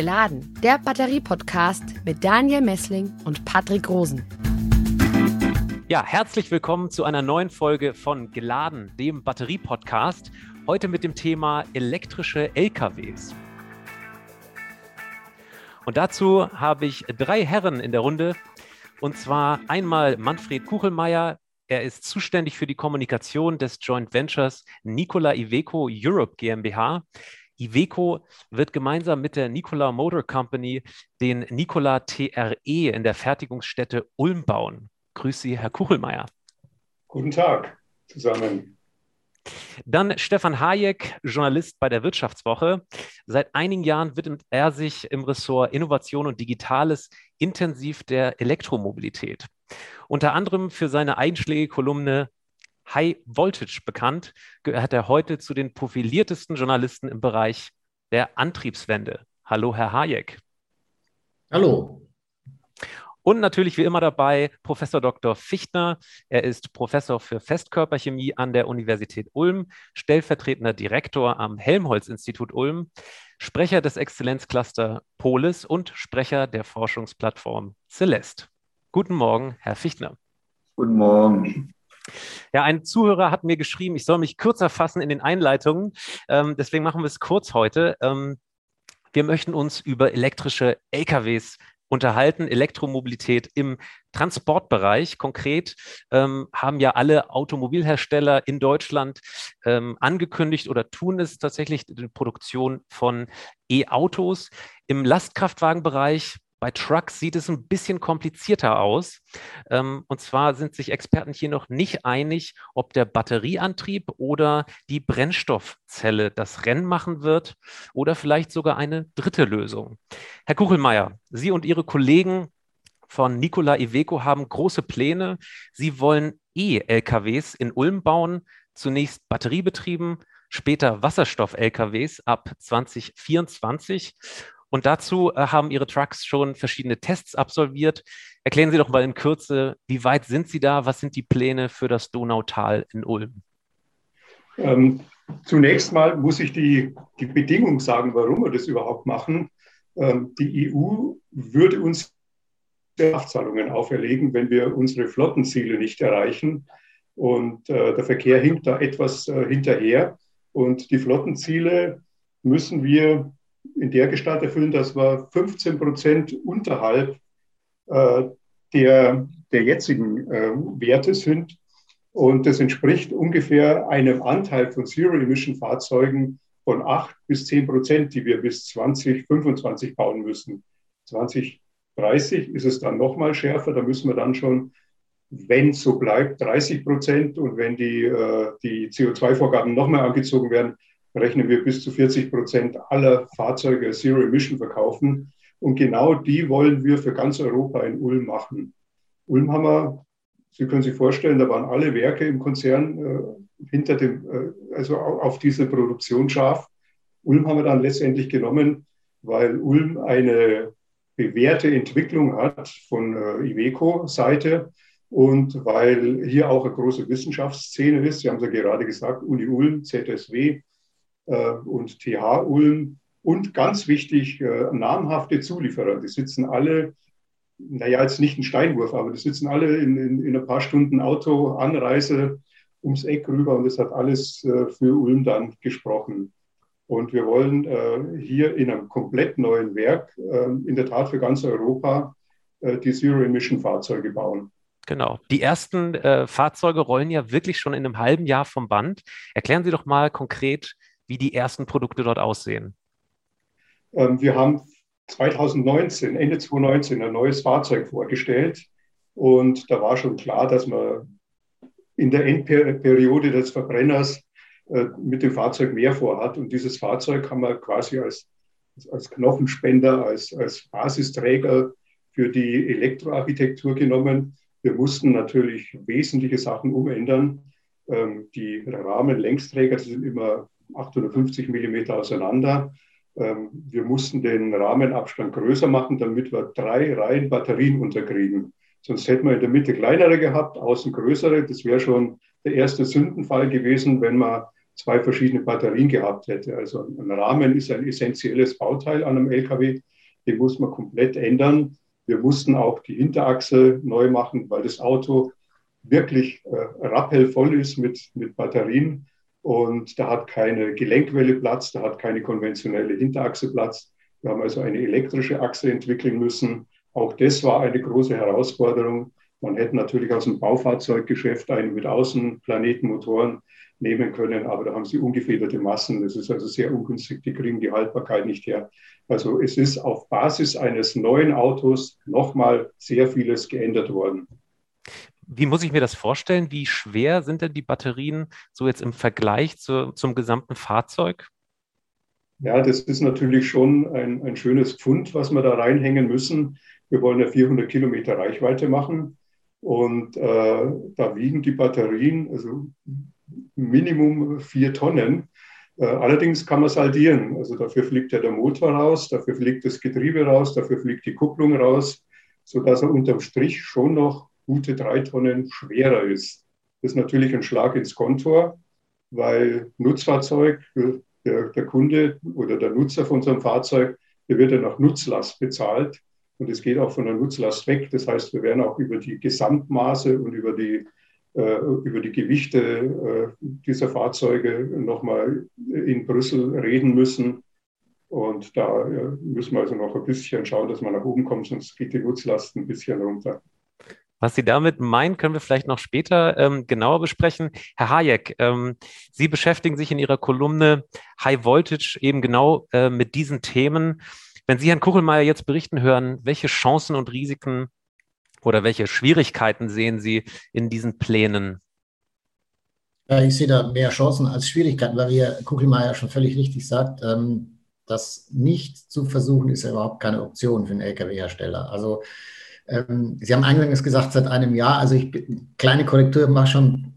Geladen, der Batterie-Podcast mit Daniel Messling und Patrick Rosen. Ja, herzlich willkommen zu einer neuen Folge von Geladen, dem Batterie-Podcast. Heute mit dem Thema elektrische LKWs. Und dazu habe ich drei Herren in der Runde. Und zwar einmal Manfred Kuchelmeier. Er ist zuständig für die Kommunikation des Joint Ventures Nikola Iveco Europe GmbH. Iveco wird gemeinsam mit der Nikola Motor Company den Nikola TRE in der Fertigungsstätte Ulm bauen. Grüß Sie, Herr Kuchelmeier. Guten Tag zusammen. Dann Stefan Hayek, Journalist bei der Wirtschaftswoche. Seit einigen Jahren widmet er sich im Ressort Innovation und Digitales intensiv der Elektromobilität. Unter anderem für seine einschlägige Kolumne High Voltage bekannt, gehört er heute zu den profiliertesten Journalisten im Bereich der Antriebswende. Hallo, Herr Hayek. Hallo. Und natürlich wie immer dabei Professor Dr. Fichtner. Er ist Professor für Festkörperchemie an der Universität Ulm, stellvertretender Direktor am Helmholtz-Institut Ulm, Sprecher des Exzellenzcluster Polis und Sprecher der Forschungsplattform Celeste. Guten Morgen, Herr Fichtner. Guten Morgen. Ja, ein Zuhörer hat mir geschrieben, ich soll mich kürzer fassen in den Einleitungen. Ähm, deswegen machen wir es kurz heute. Ähm, wir möchten uns über elektrische LKWs unterhalten, Elektromobilität im Transportbereich. Konkret ähm, haben ja alle Automobilhersteller in Deutschland ähm, angekündigt oder tun es tatsächlich die Produktion von E-Autos. Im Lastkraftwagenbereich bei Trucks sieht es ein bisschen komplizierter aus. Ähm, und zwar sind sich Experten hier noch nicht einig, ob der Batterieantrieb oder die Brennstoffzelle das Rennen machen wird oder vielleicht sogar eine dritte Lösung. Herr Kuchelmeier, Sie und Ihre Kollegen von Nikola Iveco haben große Pläne. Sie wollen E-LKWs in Ulm bauen, zunächst batteriebetrieben, später Wasserstoff-LKWs ab 2024. Und dazu äh, haben Ihre Trucks schon verschiedene Tests absolviert. Erklären Sie doch mal in Kürze, wie weit sind Sie da? Was sind die Pläne für das Donautal in Ulm? Ähm, zunächst mal muss ich die, die Bedingung sagen, warum wir das überhaupt machen. Ähm, die EU würde uns Strafzahlungen auferlegen, wenn wir unsere Flottenziele nicht erreichen. Und äh, der Verkehr hinkt da etwas äh, hinterher. Und die Flottenziele müssen wir in der Gestalt erfüllen, dass wir 15 Prozent unterhalb äh, der, der jetzigen äh, Werte sind. Und das entspricht ungefähr einem Anteil von Zero-Emission-Fahrzeugen von 8 bis 10 Prozent, die wir bis 2025 bauen müssen. 2030 ist es dann nochmal schärfer, da müssen wir dann schon, wenn es so bleibt, 30 Prozent und wenn die, äh, die CO2-Vorgaben nochmal angezogen werden, rechnen wir bis zu 40 Prozent aller Fahrzeuge Zero Emission verkaufen. Und genau die wollen wir für ganz Europa in Ulm machen. Ulm haben wir, Sie können sich vorstellen, da waren alle Werke im Konzern äh, hinter dem, äh, also auf diese Produktion scharf. Ulm haben wir dann letztendlich genommen, weil Ulm eine bewährte Entwicklung hat von äh, Iveco-Seite und weil hier auch eine große Wissenschaftsszene ist. Sie haben es ja gerade gesagt, Uni Ulm, ZSW, und TH Ulm und ganz wichtig, äh, namhafte Zulieferer. Die sitzen alle, naja, jetzt nicht ein Steinwurf, aber die sitzen alle in, in, in ein paar Stunden Autoanreise ums Eck rüber und das hat alles äh, für Ulm dann gesprochen. Und wir wollen äh, hier in einem komplett neuen Werk, äh, in der Tat für ganz Europa, äh, die Zero-Emission-Fahrzeuge bauen. Genau. Die ersten äh, Fahrzeuge rollen ja wirklich schon in einem halben Jahr vom Band. Erklären Sie doch mal konkret, wie die ersten Produkte dort aussehen? Ähm, wir haben 2019, Ende 2019, ein neues Fahrzeug vorgestellt. Und da war schon klar, dass man in der Endperiode des Verbrenners äh, mit dem Fahrzeug mehr vorhat. Und dieses Fahrzeug haben wir quasi als, als Knochenspender, als, als Basisträger für die Elektroarchitektur genommen. Wir mussten natürlich wesentliche Sachen umändern. Ähm, die Rahmenlängsträger sind immer 850 Millimeter auseinander. Ähm, wir mussten den Rahmenabstand größer machen, damit wir drei Reihen Batterien unterkriegen. Sonst hätten wir in der Mitte kleinere gehabt, außen größere. Das wäre schon der erste Sündenfall gewesen, wenn wir zwei verschiedene Batterien gehabt hätte. Also ein Rahmen ist ein essentielles Bauteil an einem LKW, den muss man komplett ändern. Wir mussten auch die Hinterachse neu machen, weil das Auto wirklich äh, rappelvoll ist mit, mit Batterien und da hat keine Gelenkwelle Platz, da hat keine konventionelle Hinterachse Platz. Wir haben also eine elektrische Achse entwickeln müssen. Auch das war eine große Herausforderung. Man hätte natürlich aus dem Baufahrzeuggeschäft einen mit Außenplanetenmotoren nehmen können, aber da haben sie ungefederte Massen. Das ist also sehr ungünstig, die kriegen die Haltbarkeit nicht her. Also es ist auf Basis eines neuen Autos nochmal sehr vieles geändert worden. Wie muss ich mir das vorstellen? Wie schwer sind denn die Batterien so jetzt im Vergleich zu, zum gesamten Fahrzeug? Ja, das ist natürlich schon ein, ein schönes Pfund, was wir da reinhängen müssen. Wir wollen ja 400 Kilometer Reichweite machen. Und äh, da wiegen die Batterien also Minimum vier Tonnen. Äh, allerdings kann man saldieren. Also dafür fliegt ja der Motor raus, dafür fliegt das Getriebe raus, dafür fliegt die Kupplung raus, sodass er unterm Strich schon noch gute drei Tonnen schwerer ist. Das ist natürlich ein Schlag ins Kontor, weil Nutzfahrzeug, der, der Kunde oder der Nutzer von einem Fahrzeug, der wird ja nach Nutzlast bezahlt. Und es geht auch von der Nutzlast weg. Das heißt, wir werden auch über die Gesamtmaße und über die, äh, über die Gewichte äh, dieser Fahrzeuge nochmal in Brüssel reden müssen. Und da äh, müssen wir also noch ein bisschen schauen, dass man nach oben kommt, sonst geht die Nutzlast ein bisschen runter. Was Sie damit meinen, können wir vielleicht noch später ähm, genauer besprechen. Herr Hayek, ähm, Sie beschäftigen sich in Ihrer Kolumne High Voltage eben genau äh, mit diesen Themen. Wenn Sie Herrn Kuchelmeier jetzt berichten hören, welche Chancen und Risiken oder welche Schwierigkeiten sehen Sie in diesen Plänen? Ja, ich sehe da mehr Chancen als Schwierigkeiten, weil wie Herr Kuchelmeier schon völlig richtig sagt, ähm, das nicht zu versuchen, ist ja überhaupt keine Option für einen Lkw-Hersteller. Also ähm, Sie haben eingangs gesagt, seit einem Jahr, also ich kleine Korrektur mache schon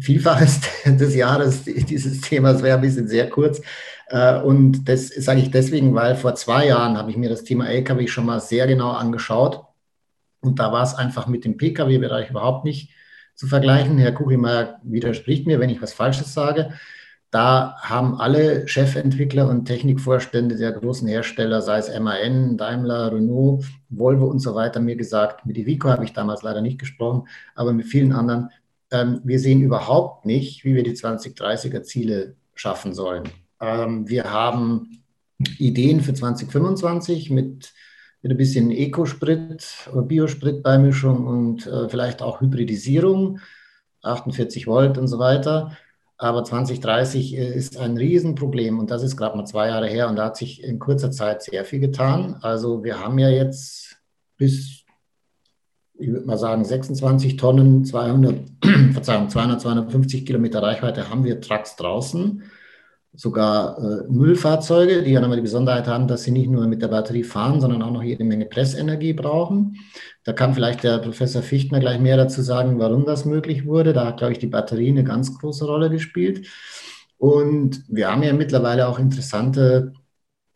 Vielfaches des Jahres dieses Themas wäre ein bisschen sehr kurz. Äh, und das sage ich deswegen, weil vor zwei Jahren habe ich mir das Thema LKW schon mal sehr genau angeschaut. Und da war es einfach mit dem Pkw-Bereich überhaupt nicht zu vergleichen. Herr Kuchelmeier widerspricht mir, wenn ich was Falsches sage. Da haben alle Chefentwickler und Technikvorstände der großen Hersteller, sei es MAN, Daimler, Renault, Volvo und so weiter, mir gesagt, mit Ivico habe ich damals leider nicht gesprochen, aber mit vielen anderen, ähm, wir sehen überhaupt nicht, wie wir die 2030er Ziele schaffen sollen. Ähm, wir haben Ideen für 2025 mit, mit ein bisschen Ecosprit oder Biospritbeimischung und äh, vielleicht auch Hybridisierung, 48 Volt und so weiter. Aber 2030 äh, ist ein Riesenproblem und das ist gerade mal zwei Jahre her und da hat sich in kurzer Zeit sehr viel getan. Also wir haben ja jetzt bis, ich würde mal sagen, 26 Tonnen, 200, Verzeihung, 200, 250 Kilometer Reichweite haben wir Trucks draußen sogar äh, Müllfahrzeuge, die ja nochmal die Besonderheit haben, dass sie nicht nur mit der Batterie fahren, sondern auch noch jede Menge Pressenergie brauchen. Da kann vielleicht der Professor Fichtner gleich mehr dazu sagen, warum das möglich wurde. Da hat, glaube ich, die Batterie eine ganz große Rolle gespielt. Und wir haben ja mittlerweile auch interessante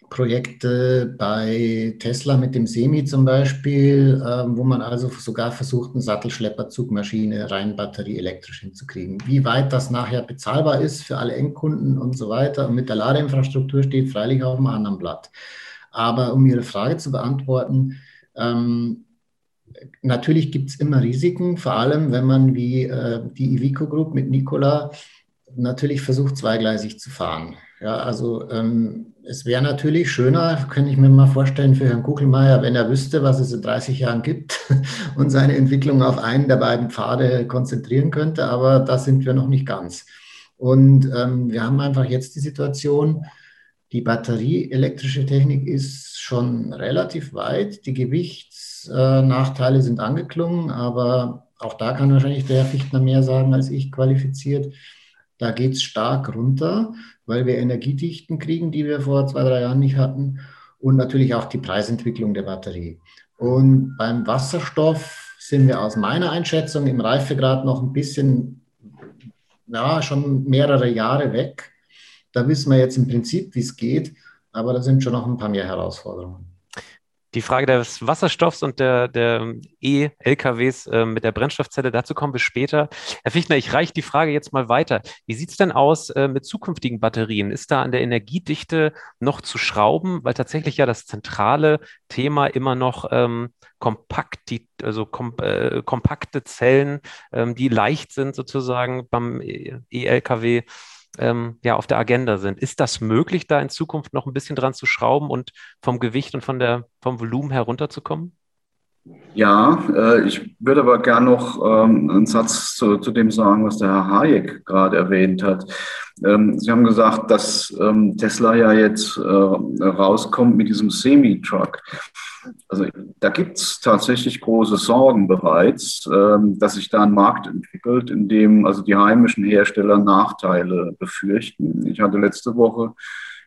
Projekte bei Tesla mit dem Semi zum Beispiel, äh, wo man also sogar versucht, eine Sattelschlepperzugmaschine rein batterieelektrisch hinzukriegen. Wie weit das nachher bezahlbar ist für alle Endkunden und so weiter und mit der Ladeinfrastruktur steht freilich auf einem anderen Blatt. Aber um Ihre Frage zu beantworten, ähm, natürlich gibt es immer Risiken, vor allem wenn man wie äh, die Ivico Group mit Nikola natürlich versucht, zweigleisig zu fahren. Ja, also ähm, es wäre natürlich schöner, könnte ich mir mal vorstellen, für Herrn Kuchelmeier, wenn er wüsste, was es in 30 Jahren gibt und seine Entwicklung auf einen der beiden Pfade konzentrieren könnte, aber da sind wir noch nicht ganz. Und ähm, wir haben einfach jetzt die Situation, die batterieelektrische Technik ist schon relativ weit, die Gewichtsnachteile sind angeklungen, aber auch da kann wahrscheinlich der Herr Fichtner mehr sagen als ich qualifiziert. Da geht es stark runter, weil wir Energiedichten kriegen, die wir vor zwei, drei Jahren nicht hatten und natürlich auch die Preisentwicklung der Batterie. Und beim Wasserstoff sind wir aus meiner Einschätzung im Reifegrad noch ein bisschen, ja, schon mehrere Jahre weg. Da wissen wir jetzt im Prinzip, wie es geht, aber da sind schon noch ein paar mehr Herausforderungen. Die Frage des Wasserstoffs und der, der E-LKWs äh, mit der Brennstoffzelle, dazu kommen wir später. Herr Fichtner, ich reiche die Frage jetzt mal weiter. Wie sieht es denn aus äh, mit zukünftigen Batterien? Ist da an der Energiedichte noch zu schrauben? Weil tatsächlich ja das zentrale Thema immer noch ähm, kompakt, die, also kom äh, kompakte Zellen, ähm, die leicht sind sozusagen beim E-LKW ähm, ja, auf der Agenda sind. Ist das möglich, da in Zukunft noch ein bisschen dran zu schrauben und vom Gewicht und von der, vom Volumen herunterzukommen? Ja, äh, ich würde aber gerne noch ähm, einen Satz zu, zu, dem sagen, was der Herr Hayek gerade erwähnt hat. Ähm, Sie haben gesagt, dass ähm, Tesla ja jetzt äh, rauskommt mit diesem Semi-Truck. Also da gibt es tatsächlich große Sorgen bereits, dass sich da ein Markt entwickelt, in dem also die heimischen Hersteller Nachteile befürchten. Ich hatte letzte Woche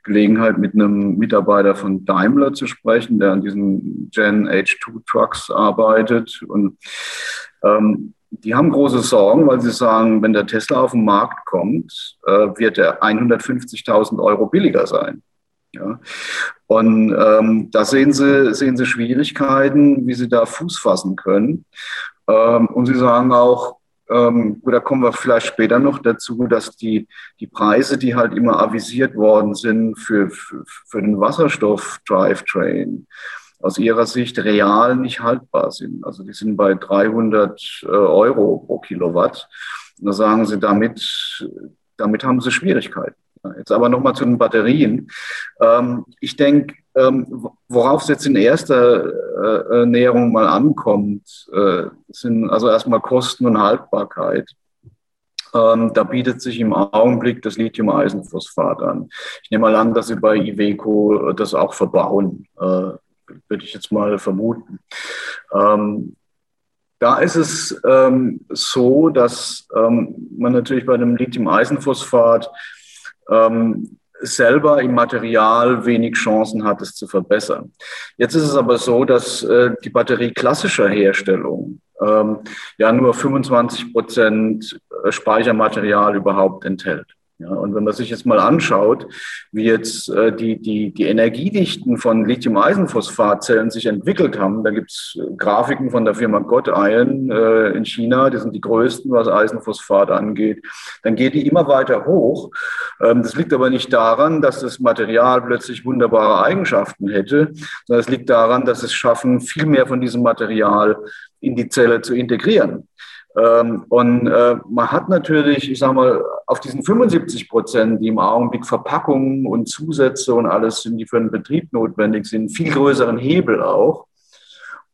Gelegenheit, mit einem Mitarbeiter von Daimler zu sprechen, der an diesen Gen H2 Trucks arbeitet. Und ähm, die haben große Sorgen, weil sie sagen, wenn der Tesla auf den Markt kommt, äh, wird er 150.000 Euro billiger sein. Ja. Und ähm, da sehen sie, sehen sie Schwierigkeiten, wie sie da Fuß fassen können. Ähm, und sie sagen auch, ähm, da kommen wir vielleicht später noch dazu, dass die, die Preise, die halt immer avisiert worden sind für, für, für den Wasserstoff-Drivetrain, aus ihrer Sicht real nicht haltbar sind. Also die sind bei 300 äh, Euro pro Kilowatt. Und da sagen sie, damit, damit haben sie Schwierigkeiten. Jetzt aber nochmal zu den Batterien. Ähm, ich denke, worauf es jetzt in erster äh, äh, Näherung mal ankommt, äh, sind also erstmal Kosten und Haltbarkeit. Ähm, da bietet sich im Augenblick das Lithium-Eisenphosphat an. Ich nehme mal an, dass Sie bei Iveco das auch verbauen, würde ich jetzt mal vermuten. Da ist es ähm, so, dass ähm, man natürlich bei einem Lithium-Eisenphosphat ähm, selber im Material wenig Chancen hat, es zu verbessern. Jetzt ist es aber so, dass äh, die Batterie klassischer Herstellung ähm, ja nur 25 Prozent äh, Speichermaterial überhaupt enthält. Ja, und wenn man sich jetzt mal anschaut, wie jetzt äh, die, die, die Energiedichten von Lithium-Eisenphosphatzellen sich entwickelt haben, da gibt's äh, Grafiken von der Firma God Iron äh, in China, die sind die größten, was Eisenphosphat angeht, dann geht die immer weiter hoch. Ähm, das liegt aber nicht daran, dass das Material plötzlich wunderbare Eigenschaften hätte, sondern es liegt daran, dass es schaffen, viel mehr von diesem Material in die Zelle zu integrieren. Ähm, und äh, man hat natürlich, ich sage mal, auf diesen 75 Prozent, die im Augenblick Verpackungen und Zusätze und alles sind, die für den Betrieb notwendig sind, viel größeren Hebel auch.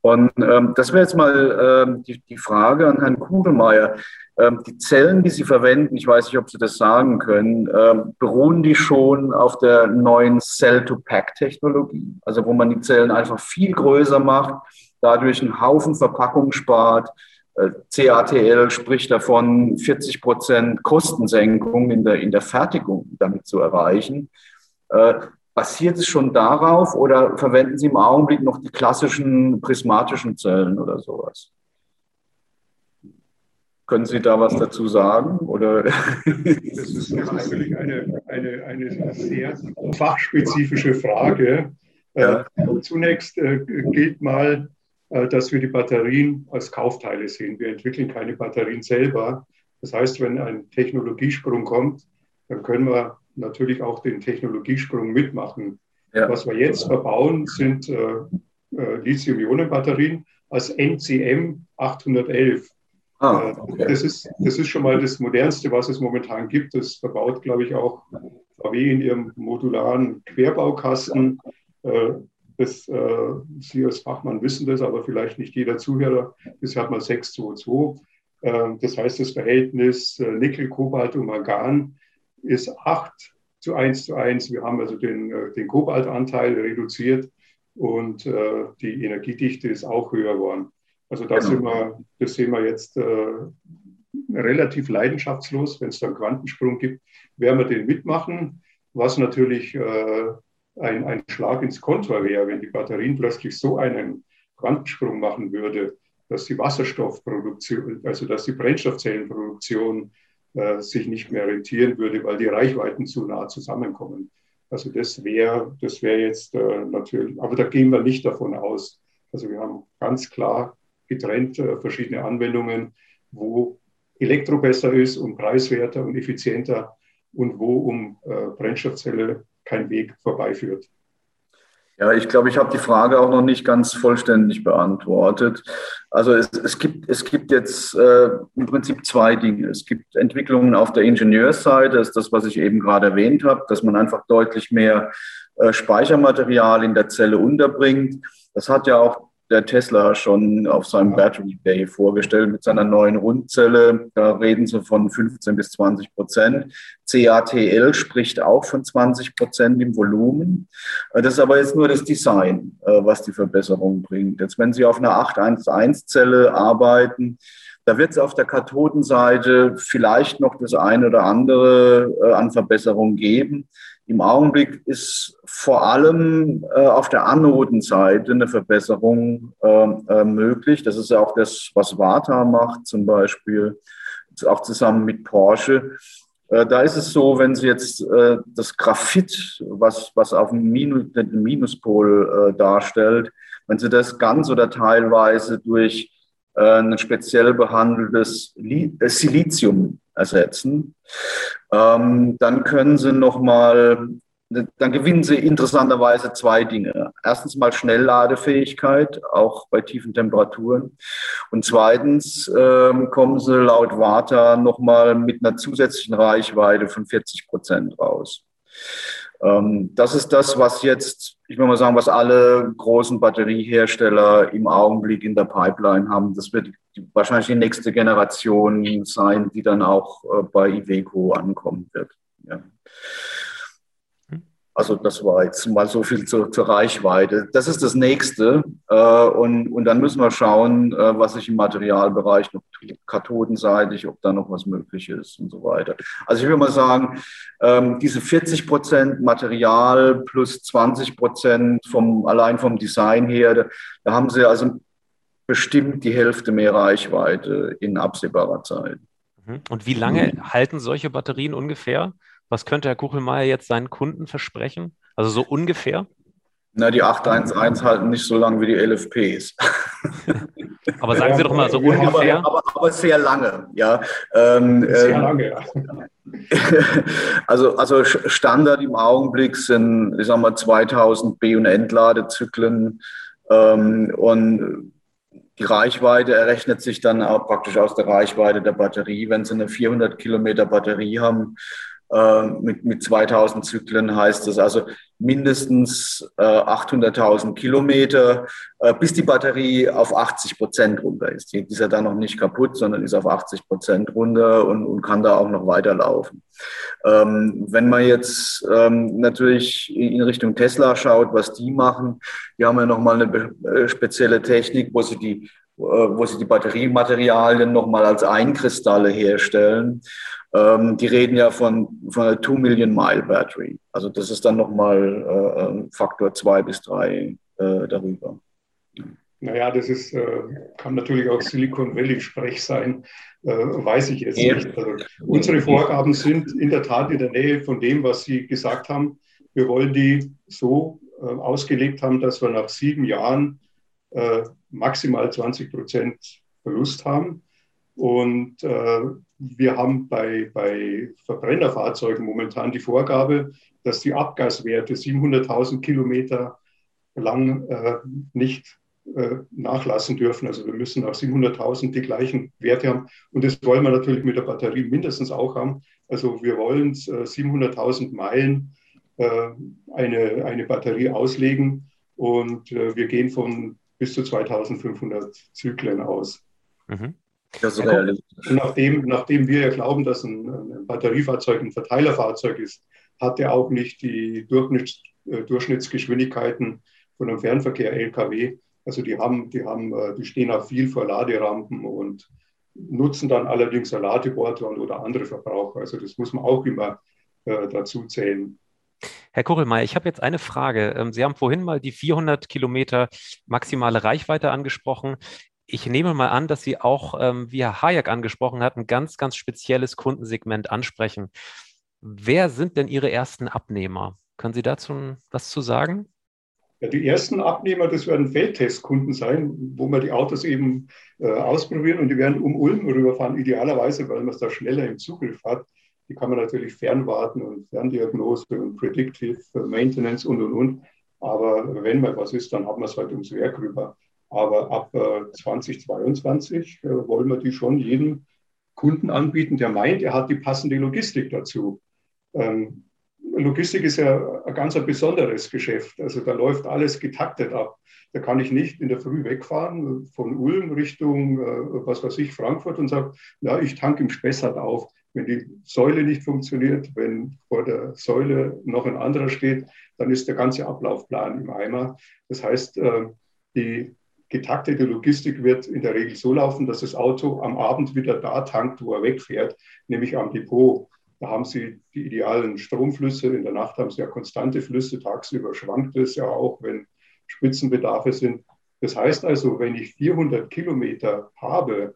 Und ähm, das wäre jetzt mal ähm, die, die, Frage an Herrn Kugelmeier. Ähm, die Zellen, die Sie verwenden, ich weiß nicht, ob Sie das sagen können, beruhen die schon auf der neuen Cell-to-Pack-Technologie? Also wo man die Zellen einfach viel größer macht, dadurch einen Haufen Verpackung spart, CATL spricht davon, 40 Prozent Kostensenkung in der, in der Fertigung damit zu erreichen. Äh, basiert es schon darauf oder verwenden Sie im Augenblick noch die klassischen prismatischen Zellen oder sowas? Können Sie da was dazu sagen? Oder? Das ist, natürlich eine, eine, eine sehr fachspezifische Frage. Ja. Äh, zunächst äh, gilt mal, dass wir die Batterien als Kaufteile sehen. Wir entwickeln keine Batterien selber. Das heißt, wenn ein Technologiesprung kommt, dann können wir natürlich auch den Technologiesprung mitmachen. Ja. Was wir jetzt verbauen, sind äh, äh, Lithium-Ionen-Batterien als NCM 811. Ah, äh, okay. das, ist, das ist schon mal das Modernste, was es momentan gibt. Das verbaut, glaube ich, auch VW in ihrem modularen Querbaukasten. Äh, das, äh, Sie als Fachmann wissen das, aber vielleicht nicht jeder Zuhörer. Bisher hat man 622. Äh, das heißt, das Verhältnis äh, Nickel, Kobalt und Mangan ist 8 zu 1 zu 1. Wir haben also den, äh, den Kobaltanteil reduziert und äh, die Energiedichte ist auch höher geworden. Also da genau. sind wir, das sehen wir jetzt äh, relativ leidenschaftslos. Wenn es da einen Quantensprung gibt, werden wir den mitmachen. Was natürlich äh, ein, ein Schlag ins Kontra wäre, wenn die Batterien plötzlich so einen Quantensprung machen würde, dass die Wasserstoffproduktion, also dass die Brennstoffzellenproduktion äh, sich nicht mehr rentieren würde, weil die Reichweiten zu nah zusammenkommen. Also das wäre das wär jetzt äh, natürlich, aber da gehen wir nicht davon aus. Also wir haben ganz klar getrennt äh, verschiedene Anwendungen, wo Elektro besser ist und preiswerter und effizienter und wo um äh, Brennstoffzelle kein Weg vorbeiführt. Ja, ich glaube, ich habe die Frage auch noch nicht ganz vollständig beantwortet. Also es, es gibt, es gibt jetzt äh, im Prinzip zwei Dinge. Es gibt Entwicklungen auf der Ingenieursseite, das ist das, was ich eben gerade erwähnt habe, dass man einfach deutlich mehr äh, Speichermaterial in der Zelle unterbringt. Das hat ja auch der Tesla schon auf seinem Battery Day vorgestellt mit seiner neuen Rundzelle. Da reden sie von 15 bis 20 Prozent. CATL spricht auch von 20 Prozent im Volumen. Äh, das ist aber jetzt nur das Design, äh, was die Verbesserung bringt. Jetzt, wenn Sie auf einer 811-Zelle arbeiten, da wird es auf der Kathodenseite vielleicht noch das eine oder andere äh, an Verbesserung geben. Im Augenblick ist vor allem äh, auf der Anodenseite eine Verbesserung äh, äh, möglich. Das ist ja auch das, was Vata macht zum Beispiel, auch zusammen mit Porsche. Äh, da ist es so, wenn Sie jetzt äh, das Graphit, was, was auf dem Minus, den Minuspol äh, darstellt, wenn Sie das ganz oder teilweise durch ein speziell behandeltes Silizium ersetzen, ähm, dann können Sie nochmal, dann gewinnen Sie interessanterweise zwei Dinge. Erstens mal Schnellladefähigkeit, auch bei tiefen Temperaturen. Und zweitens ähm, kommen Sie laut WATA nochmal mit einer zusätzlichen Reichweite von 40 Prozent raus. Ähm, das ist das, was jetzt, ich will mal sagen, was alle großen Batteriehersteller im Augenblick in der Pipeline haben. Das wird wahrscheinlich die nächste Generation sein, die dann auch äh, bei Iveco ankommen wird. Ja. Also das war jetzt mal so viel zur, zur Reichweite. Das ist das Nächste. Äh, und, und dann müssen wir schauen, äh, was sich im Materialbereich noch tut, kathodenseitig, ob da noch was möglich ist und so weiter. Also ich würde mal sagen, ähm, diese 40 Prozent Material plus 20 Prozent vom, allein vom Design her, da, da haben Sie also bestimmt die Hälfte mehr Reichweite in absehbarer Zeit. Mhm. Und wie lange halten solche Batterien ungefähr? Was könnte Herr Kuchelmeier jetzt seinen Kunden versprechen? Also so ungefähr? Na, die 811 halten nicht so lange wie die LFPs. aber sagen Sie doch mal so ungefähr. Aber, aber, aber sehr lange, ja. Ähm, sehr ähm, lange, ja. also, also Standard im Augenblick sind, ich sag mal, 2000 B- und Entladezyklen. Ähm, und die Reichweite errechnet sich dann auch praktisch aus der Reichweite der Batterie. Wenn Sie eine 400 Kilometer Batterie haben, mit, mit 2000 Zyklen heißt das also mindestens äh, 800.000 Kilometer, äh, bis die Batterie auf 80 Prozent runter ist. Die ist ja dann noch nicht kaputt, sondern ist auf 80 Prozent runter und, und kann da auch noch weiterlaufen. Ähm, wenn man jetzt ähm, natürlich in Richtung Tesla schaut, was die machen, die haben ja nochmal eine äh, spezielle Technik, wo sie die äh, wo sie die Batteriematerialien nochmal als Einkristalle herstellen. Ähm, die reden ja von, von einer 2 Million Mile Battery. Also das ist dann nochmal äh, Faktor 2 bis 3 äh, darüber. Naja, das ist, äh, kann natürlich auch Silicon Valley-Sprech sein, äh, weiß ich jetzt ja. nicht. Also, unsere Vorgaben sind in der Tat in der Nähe von dem, was Sie gesagt haben. Wir wollen die so äh, ausgelegt haben, dass wir nach sieben Jahren äh, maximal 20 Prozent Verlust haben. Und äh, wir haben bei, bei Verbrennerfahrzeugen momentan die Vorgabe, dass die Abgaswerte 700.000 Kilometer lang äh, nicht äh, nachlassen dürfen. Also wir müssen nach 700.000 die gleichen Werte haben. Und das wollen wir natürlich mit der Batterie mindestens auch haben. Also wir wollen 700.000 äh, Meilen äh, eine, eine Batterie auslegen und wir gehen von bis zu 2500 Zyklen aus. Mhm. Das ist realistisch. Nachdem, nachdem wir ja glauben, dass ein, ein, Batteriefahrzeug ein Verteilerfahrzeug ist, hat er auch nicht die Durchschnitts, äh, Durchschnittsgeschwindigkeiten von einem Fernverkehr LKW. Also die haben, die haben, äh, die stehen auch viel vor Laderampen und nutzen dann allerdings Ladebohrte und oder andere Verbraucher. Also das muss man auch immer äh, dazu zählen. Herr Kuchelmeier, ich habe jetzt eine Frage. Ähm, Sie haben vorhin mal die 400 Kilometer maximale Reichweite angesprochen. Ich nehme mal an, dass Sie auch, ähm, wie Herr Hayek angesprochen hat, ein ganz, ganz spezielles Kundensegment ansprechen. Wer sind denn Ihre ersten Abnehmer? Können Sie dazu was zu sagen? Ja, die ersten Abnehmer, das werden Feldtestkunden sein, wo wir die Autos eben äh, ausprobieren und die werden um Ulm rüberfahren, idealerweise, weil man es da schneller im Zugriff hat. Die kann man natürlich fernwarten und Ferndiagnose und Predictive Maintenance und und und. Aber wenn mal was ist, dann haben wir es halt ums Werk rüber. Aber ab äh, 2022 äh, wollen wir die schon jedem Kunden anbieten, der meint, er hat die passende Logistik dazu. Ähm, Logistik ist ja ein ganz ein besonderes Geschäft. Also da läuft alles getaktet ab. Da kann ich nicht in der Früh wegfahren von Ulm Richtung, äh, was weiß ich, Frankfurt und sagen, na, ich tanke im Spessart auf. Wenn die Säule nicht funktioniert, wenn vor der Säule noch ein anderer steht, dann ist der ganze Ablaufplan im Eimer. Das heißt, äh, die getaktete Logistik wird in der Regel so laufen, dass das Auto am Abend wieder da tankt, wo er wegfährt, nämlich am Depot. Da haben Sie die idealen Stromflüsse. In der Nacht haben Sie ja konstante Flüsse. Tagsüber schwankt es ja auch, wenn Spitzenbedarfe sind. Das heißt also, wenn ich 400 Kilometer habe,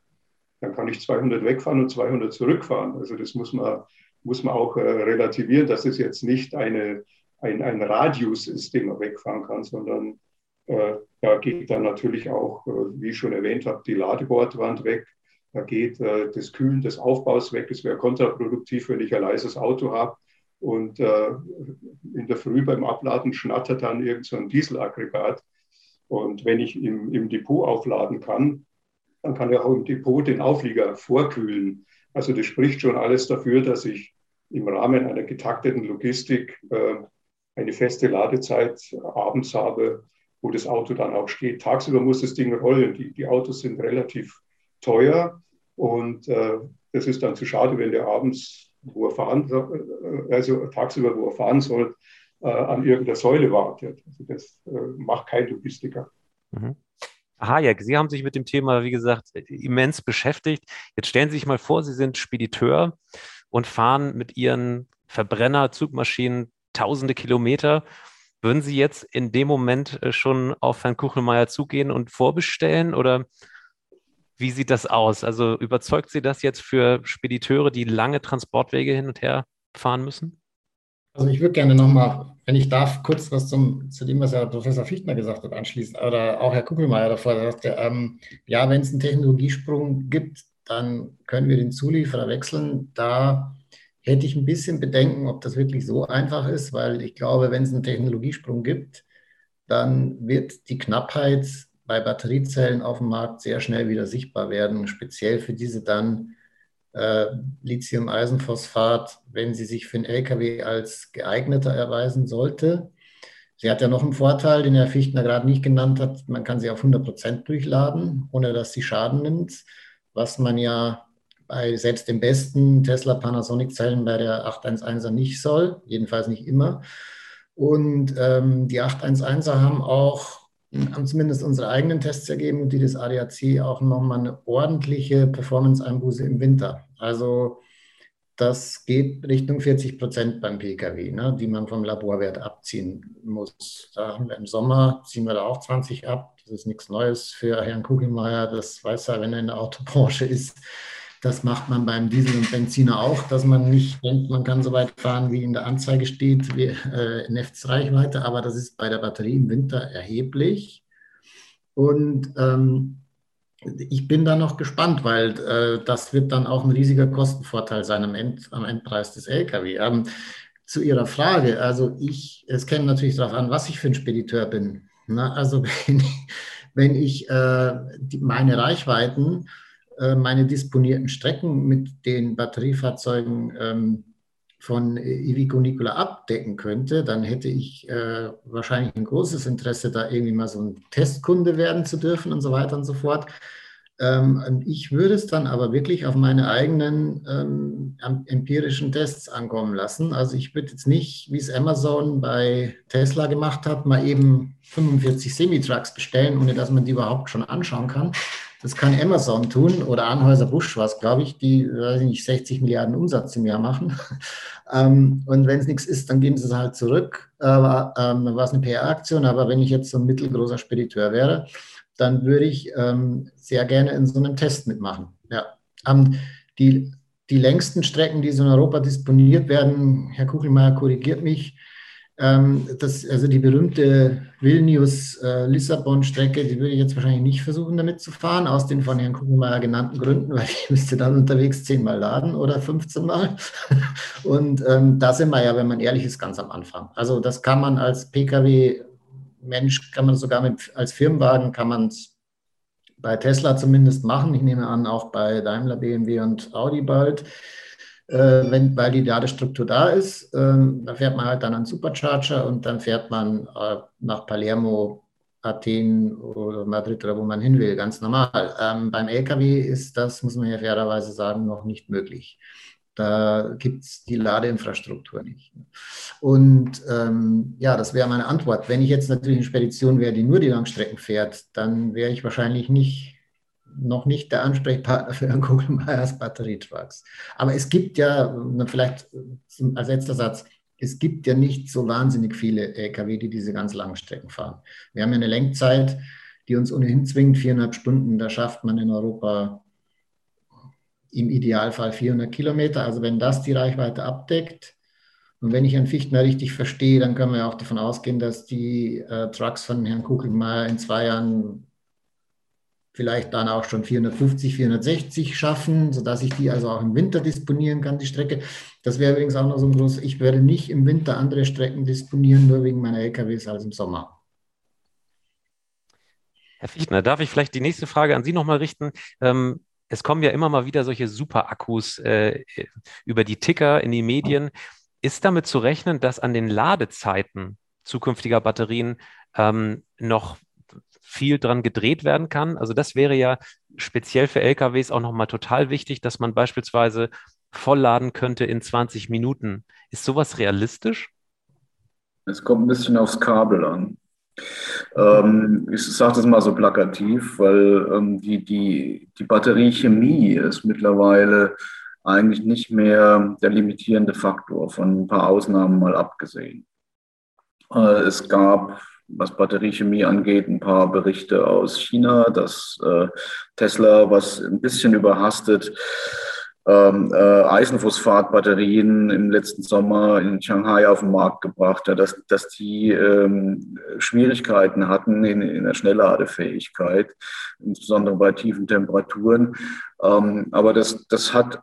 dann kann ich 200 wegfahren und 200 zurückfahren. Also das muss man, muss man auch äh, relativieren, dass es jetzt nicht eine, ein, ein Radius ist, den man wegfahren kann, sondern äh, da geht dann natürlich auch, äh, wie ich schon erwähnt habe, die Ladebordwand weg. Da geht äh, das Kühlen des Aufbaus weg. Es wäre kontraproduktiv, wenn ich ein leises Auto habe und äh, in der Früh beim Abladen schnattert dann irgend so ein Dieselaggregat. Und wenn ich im, im Depot aufladen kann, dann kann ich auch im Depot den Auflieger vorkühlen. Also das spricht schon alles dafür, dass ich im Rahmen einer getakteten Logistik äh, eine feste Ladezeit abends habe, wo das Auto dann auch steht. Tagsüber muss das Ding rollen. Die, die Autos sind relativ teuer und äh, das ist dann zu schade, wenn der abends, wo er fahren, äh, also tagsüber, wo er fahren soll, äh, an irgendeiner Säule wartet. Also das äh, macht kein Logistiker. Mhm. Hayek, Sie haben sich mit dem Thema, wie gesagt, immens beschäftigt. Jetzt stellen Sie sich mal vor, Sie sind Spediteur und fahren mit Ihren Verbrenner-Zugmaschinen tausende Kilometer. Würden Sie jetzt in dem Moment äh, schon auf Herrn Kuchelmeier zugehen und vorbestellen oder wie sieht das aus? Also überzeugt Sie das jetzt für Spediteure, die lange Transportwege hin und her fahren müssen? Also ich würde gerne nochmal, wenn ich darf, kurz was zum, zu dem, was Herr Professor Fichtner gesagt hat, anschließen, oder auch Herr Kuckelmeier davor sagte, ähm, ja, wenn es einen Technologiesprung gibt, dann können wir den Zulieferer wechseln. Da hätte ich ein bisschen Bedenken, ob das wirklich so einfach ist, weil ich glaube, wenn es einen Technologiesprung gibt, dann wird die Knappheit bei Batteriezellen auf dem Markt sehr schnell wieder sichtbar werden, speziell für diese dann äh, Lithium-Eisenphosphat, wenn sie sich für einen LKW als geeigneter erweisen sollte. Sie hat ja noch einen Vorteil, den Herr Fichtner gerade nicht genannt hat. Man kann sie auf 100 Prozent durchladen, ohne dass sie Schaden nimmt, was man ja bei selbst den besten Tesla Panasonic Zellen bei der 811er nicht soll, jedenfalls nicht immer. Und ähm, die 811er haben auch haben zumindest unsere eigenen Tests ergeben die des ADAC auch nochmal eine ordentliche Performance-Einbuße im Winter. Also das geht Richtung 40 Prozent beim Pkw, ne, die man vom Laborwert abziehen muss. Da haben wir im Sommer, ziehen wir da auch 20 ab. Das ist nichts Neues für Herrn Kugelmeier. Das weiß er, wenn er in der Autobranche ist. Das macht man beim Diesel und Benziner auch, dass man nicht denkt, man kann so weit fahren, wie in der Anzeige steht, wie äh, Netzreichweite, aber das ist bei der Batterie im Winter erheblich. Und ähm, ich bin da noch gespannt, weil äh, das wird dann auch ein riesiger Kostenvorteil sein am, End, am Endpreis des Lkw. Ähm, zu Ihrer Frage, also ich, es käme natürlich darauf an, was ich für ein Spediteur bin. Na, also wenn ich, wenn ich äh, die, meine Reichweiten meine disponierten Strecken mit den Batteriefahrzeugen ähm, von Ivico Nicola abdecken könnte, dann hätte ich äh, wahrscheinlich ein großes Interesse, da irgendwie mal so ein Testkunde werden zu dürfen und so weiter und so fort. Ähm, ich würde es dann aber wirklich auf meine eigenen ähm, empirischen Tests ankommen lassen. Also ich würde jetzt nicht, wie es Amazon bei Tesla gemacht hat, mal eben 45 Semitrucks bestellen, ohne dass man die überhaupt schon anschauen kann, das kann Amazon tun oder Anhäuser-Busch was, glaube ich, die, weiß ich nicht, 60 Milliarden Umsatz im Jahr machen. ähm, und wenn es nichts ist, dann geben sie es halt zurück. Aber ähm, war es eine PR-Aktion. Aber wenn ich jetzt so ein mittelgroßer Spediteur wäre, dann würde ich ähm, sehr gerne in so einem Test mitmachen. Ja. Ähm, die, die längsten Strecken, die so in Europa disponiert werden, Herr Kuchelmeier korrigiert mich, das, also die berühmte Vilnius-Lissabon-Strecke, die würde ich jetzt wahrscheinlich nicht versuchen, damit zu fahren, aus den von Herrn Kuchenmeier genannten Gründen, weil ich müsste dann unterwegs zehnmal laden oder 15 Mal. Und ähm, da sind wir ja, wenn man ehrlich ist, ganz am Anfang. Also das kann man als Pkw-Mensch, kann man sogar mit, als Firmenwagen, kann man es bei Tesla zumindest machen. Ich nehme an, auch bei Daimler, BMW und Audi bald äh, wenn, weil die Ladestruktur da ist. Ähm, da fährt man halt dann einen Supercharger und dann fährt man äh, nach Palermo, Athen oder Madrid oder wo man hin will, ganz normal. Ähm, beim LKW ist das, muss man ja fairerweise sagen, noch nicht möglich. Da gibt es die Ladeinfrastruktur nicht. Und ähm, ja, das wäre meine Antwort. Wenn ich jetzt natürlich eine Spedition wäre, die nur die Langstrecken fährt, dann wäre ich wahrscheinlich nicht noch nicht der Ansprechpartner für Herrn Kugelmeyers Batterietrucks. Aber es gibt ja, vielleicht als letzter Satz, es gibt ja nicht so wahnsinnig viele Lkw, die diese ganz langen Strecken fahren. Wir haben ja eine Lenkzeit, die uns ohnehin zwingt, viereinhalb Stunden, da schafft man in Europa im Idealfall 400 Kilometer. Also wenn das die Reichweite abdeckt, und wenn ich Herrn Fichtner richtig verstehe, dann können wir auch davon ausgehen, dass die äh, Trucks von Herrn Kugelmeier in zwei Jahren vielleicht dann auch schon 450, 460 schaffen, sodass ich die also auch im Winter disponieren kann, die Strecke. Das wäre übrigens auch noch so ein großes, ich werde nicht im Winter andere Strecken disponieren, nur wegen meiner LKWs als im Sommer. Herr Fichtner, darf ich vielleicht die nächste Frage an Sie nochmal richten? Ähm, es kommen ja immer mal wieder solche Superakkus äh, über die Ticker in die Medien. Ist damit zu rechnen, dass an den Ladezeiten zukünftiger Batterien ähm, noch viel dran gedreht werden kann. Also das wäre ja speziell für LKWs auch nochmal total wichtig, dass man beispielsweise vollladen könnte in 20 Minuten. Ist sowas realistisch? Es kommt ein bisschen aufs Kabel an. Ähm, ich sage das mal so plakativ, weil ähm, die, die, die Batteriechemie ist mittlerweile eigentlich nicht mehr der limitierende Faktor, von ein paar Ausnahmen mal abgesehen. Äh, es gab was Batteriechemie angeht, ein paar Berichte aus China, dass äh, Tesla, was ein bisschen überhastet, ähm, äh, Eisenphosphatbatterien im letzten Sommer in Shanghai auf den Markt gebracht hat, dass, dass die ähm, Schwierigkeiten hatten in, in der Schnellladefähigkeit, insbesondere bei tiefen Temperaturen. Ähm, aber das, das hat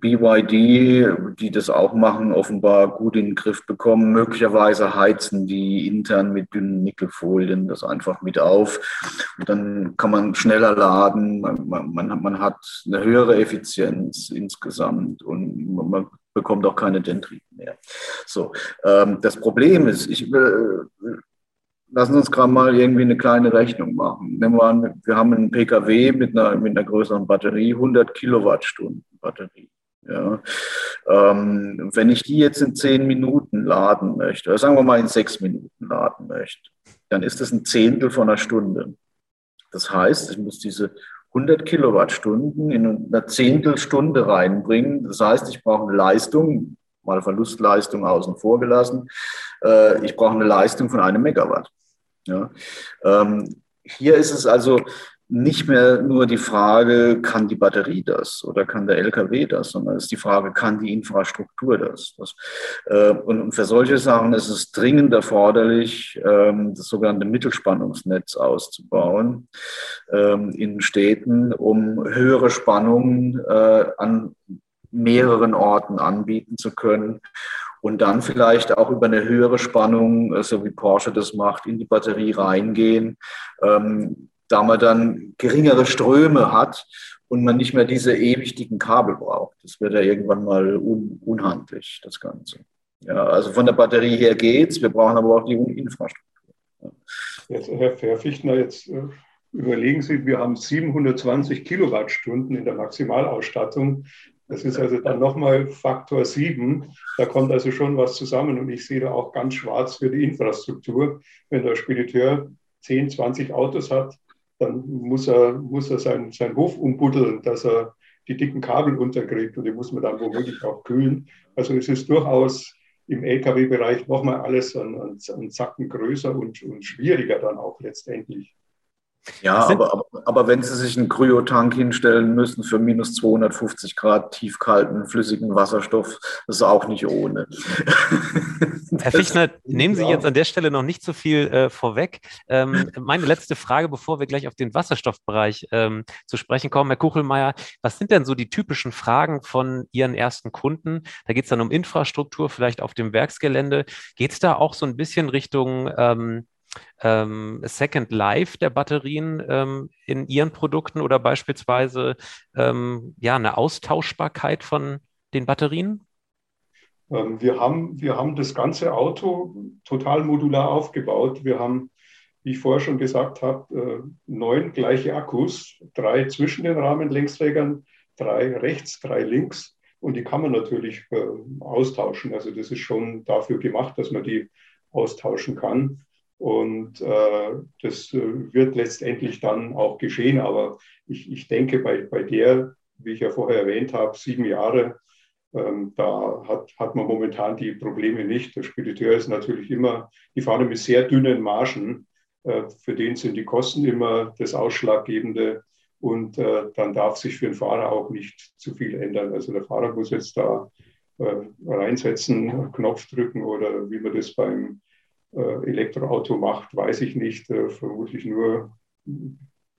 BYD, die das auch machen, offenbar gut in den Griff bekommen. Möglicherweise heizen die intern mit dünnen Nickelfolien das einfach mit auf. Und dann kann man schneller laden, man, man, man hat eine höhere Effizienz insgesamt und man bekommt auch keine Dendriten mehr. So, ähm, das Problem ist, ich will, lassen Sie uns gerade mal irgendwie eine kleine Rechnung machen. Nehmen wir an, wir haben einen PKW mit einer, mit einer größeren Batterie, 100 Kilowattstunden Batterie. Ja. Ähm, wenn ich die jetzt in zehn Minuten laden möchte, oder sagen wir mal in sechs Minuten laden möchte, dann ist das ein Zehntel von einer Stunde. Das heißt, ich muss diese 100 Kilowattstunden in einer Zehntelstunde reinbringen. Das heißt, ich brauche eine Leistung, mal Verlustleistung außen vor gelassen, äh, ich brauche eine Leistung von einem Megawatt. Ja. Ähm, hier ist es also nicht mehr nur die Frage, kann die Batterie das oder kann der LKW das, sondern es ist die Frage, kann die Infrastruktur das? das äh, und, für solche Sachen ist es dringend erforderlich, ähm, das sogenannte Mittelspannungsnetz auszubauen ähm, in Städten, um höhere Spannungen äh, an mehreren Orten anbieten zu können und dann vielleicht auch über eine höhere Spannung, äh, so wie Porsche das macht, in die Batterie reingehen, ähm, da man dann geringere Ströme hat und man nicht mehr diese ewig dicken Kabel braucht. Das wird ja irgendwann mal un unhandlich, das Ganze. Ja, also von der Batterie her geht's, wir brauchen aber auch die Infrastruktur. Jetzt, Herr, Herr Fichtner, jetzt äh, überlegen Sie, wir haben 720 Kilowattstunden in der Maximalausstattung. Das ist also dann nochmal Faktor 7. Da kommt also schon was zusammen und ich sehe da auch ganz schwarz für die Infrastruktur. Wenn der Spediteur 10, 20 Autos hat, dann muss er, muss er seinen, seinen Hof umbuddeln, dass er die dicken Kabel unterkriegt und die muss man dann womöglich auch kühlen. Also es ist durchaus im Lkw-Bereich nochmal alles an, an, an Zacken größer und, und schwieriger dann auch letztendlich. Ja, aber, aber, aber, wenn Sie sich einen Kryotank hinstellen müssen für minus 250 Grad tiefkalten, flüssigen Wasserstoff, das ist auch nicht ohne. Herr Fichtner, nehmen Sie jetzt an der Stelle noch nicht so viel äh, vorweg. Ähm, meine letzte Frage, bevor wir gleich auf den Wasserstoffbereich ähm, zu sprechen kommen. Herr Kuchelmeier, was sind denn so die typischen Fragen von Ihren ersten Kunden? Da geht es dann um Infrastruktur, vielleicht auf dem Werksgelände. Geht es da auch so ein bisschen Richtung ähm, ähm, Second Life der Batterien ähm, in Ihren Produkten oder beispielsweise ähm, ja, eine Austauschbarkeit von den Batterien? Ähm, wir, haben, wir haben das ganze Auto total modular aufgebaut. Wir haben, wie ich vorher schon gesagt habe, äh, neun gleiche Akkus, drei zwischen den Rahmenlängsträgern, drei rechts, drei links. Und die kann man natürlich äh, austauschen. Also das ist schon dafür gemacht, dass man die austauschen kann. Und äh, das äh, wird letztendlich dann auch geschehen. Aber ich, ich denke, bei, bei der, wie ich ja vorher erwähnt habe, sieben Jahre, ähm, da hat, hat man momentan die Probleme nicht. Der Spediteur ist natürlich immer, die fahren mit sehr dünnen Margen. Äh, für den sind die Kosten immer das Ausschlaggebende. Und äh, dann darf sich für den Fahrer auch nicht zu viel ändern. Also der Fahrer muss jetzt da äh, reinsetzen, Knopf drücken oder wie man das beim Elektroauto macht, weiß ich nicht. Äh, vermutlich nur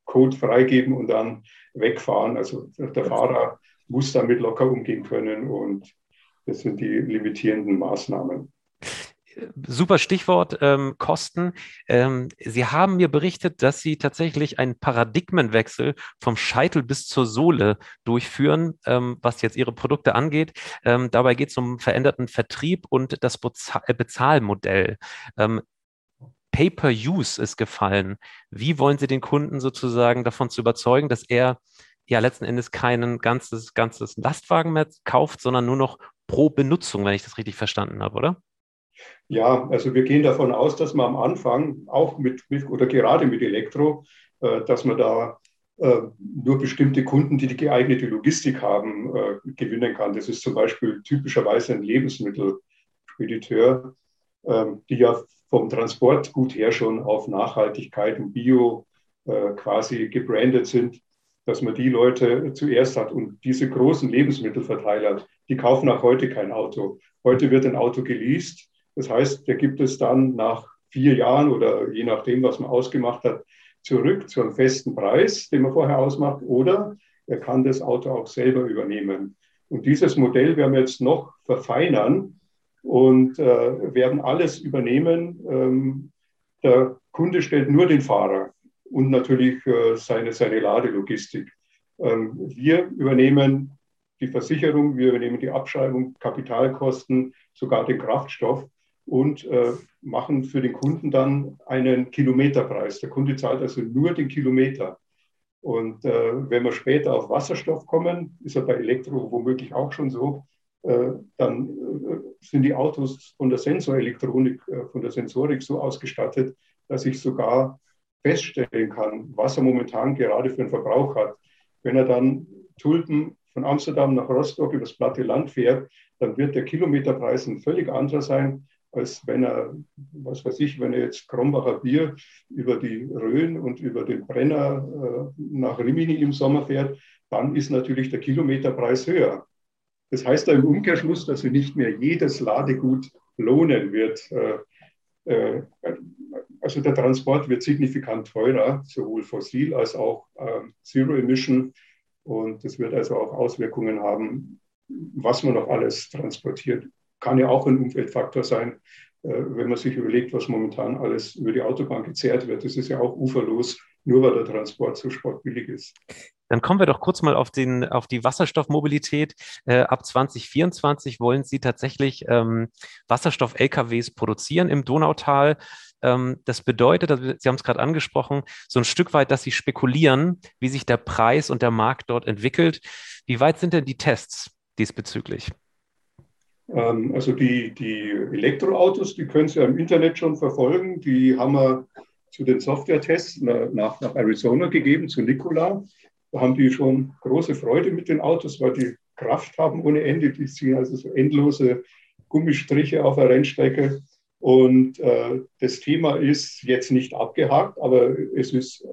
Code freigeben und dann wegfahren. Also der Fahrer muss damit locker umgehen können und das sind die limitierenden Maßnahmen super Stichwort ähm, Kosten. Ähm, Sie haben mir berichtet, dass Sie tatsächlich einen Paradigmenwechsel vom Scheitel bis zur Sohle durchführen, ähm, was jetzt Ihre Produkte angeht. Ähm, dabei geht es um veränderten Vertrieb und das Bezahl äh, Bezahlmodell. Ähm, Pay-per-Use ist gefallen. Wie wollen Sie den Kunden sozusagen davon zu überzeugen, dass er ja letzten Endes keinen ganzes, ganzes Lastwagen mehr kauft, sondern nur noch pro Benutzung, wenn ich das richtig verstanden habe, oder? Ja, also wir gehen davon aus, dass man am Anfang auch mit, mit oder gerade mit Elektro, äh, dass man da äh, nur bestimmte Kunden, die die geeignete Logistik haben, äh, gewinnen kann. Das ist zum Beispiel typischerweise ein Lebensmittelspediteur, ähm, die ja vom Transportgut her schon auf Nachhaltigkeit und Bio äh, quasi gebrandet sind, dass man die Leute zuerst hat. Und diese großen Lebensmittelverteiler, die kaufen auch heute kein Auto. Heute wird ein Auto geleast das heißt, der gibt es dann nach vier Jahren oder je nachdem, was man ausgemacht hat, zurück zu einem festen Preis, den man vorher ausmacht, oder er kann das Auto auch selber übernehmen. Und dieses Modell werden wir jetzt noch verfeinern und äh, werden alles übernehmen. Ähm, der Kunde stellt nur den Fahrer und natürlich äh, seine, seine Ladelogistik. Ähm, wir übernehmen die Versicherung, wir übernehmen die Abschreibung, Kapitalkosten, sogar den Kraftstoff und äh, machen für den Kunden dann einen Kilometerpreis. Der Kunde zahlt also nur den Kilometer. Und äh, wenn wir später auf Wasserstoff kommen, ist ja bei Elektro womöglich auch schon so, äh, dann äh, sind die Autos von der Sensorelektronik, äh, von der Sensorik so ausgestattet, dass ich sogar feststellen kann, was er momentan gerade für einen Verbrauch hat. Wenn er dann Tulpen von Amsterdam nach Rostock übers platte Land fährt, dann wird der Kilometerpreis ein völlig anderer sein, als wenn er, was weiß ich, wenn er jetzt Krombacher Bier über die Rhön und über den Brenner äh, nach Rimini im Sommer fährt, dann ist natürlich der Kilometerpreis höher. Das heißt da im Umkehrschluss, dass sich nicht mehr jedes Ladegut lohnen wird. Äh, äh, also der Transport wird signifikant teurer, sowohl fossil als auch ähm, Zero Emission. Und das wird also auch Auswirkungen haben, was man noch alles transportiert kann ja auch ein Umweltfaktor sein, äh, wenn man sich überlegt, was momentan alles über die Autobahn gezehrt wird. Das ist ja auch uferlos, nur weil der Transport so sportbillig ist. Dann kommen wir doch kurz mal auf, den, auf die Wasserstoffmobilität. Äh, ab 2024 wollen Sie tatsächlich ähm, Wasserstoff-LKWs produzieren im Donautal. Ähm, das bedeutet, Sie haben es gerade angesprochen, so ein Stück weit, dass Sie spekulieren, wie sich der Preis und der Markt dort entwickelt. Wie weit sind denn die Tests diesbezüglich? Ähm, also die, die Elektroautos, die können Sie ja im Internet schon verfolgen. Die haben wir zu den Software-Tests nach, nach Arizona gegeben, zu Nikola. Da haben die schon große Freude mit den Autos, weil die Kraft haben ohne Ende. Die ziehen also so endlose Gummistriche auf der Rennstrecke. Und äh, das Thema ist jetzt nicht abgehakt, aber es ist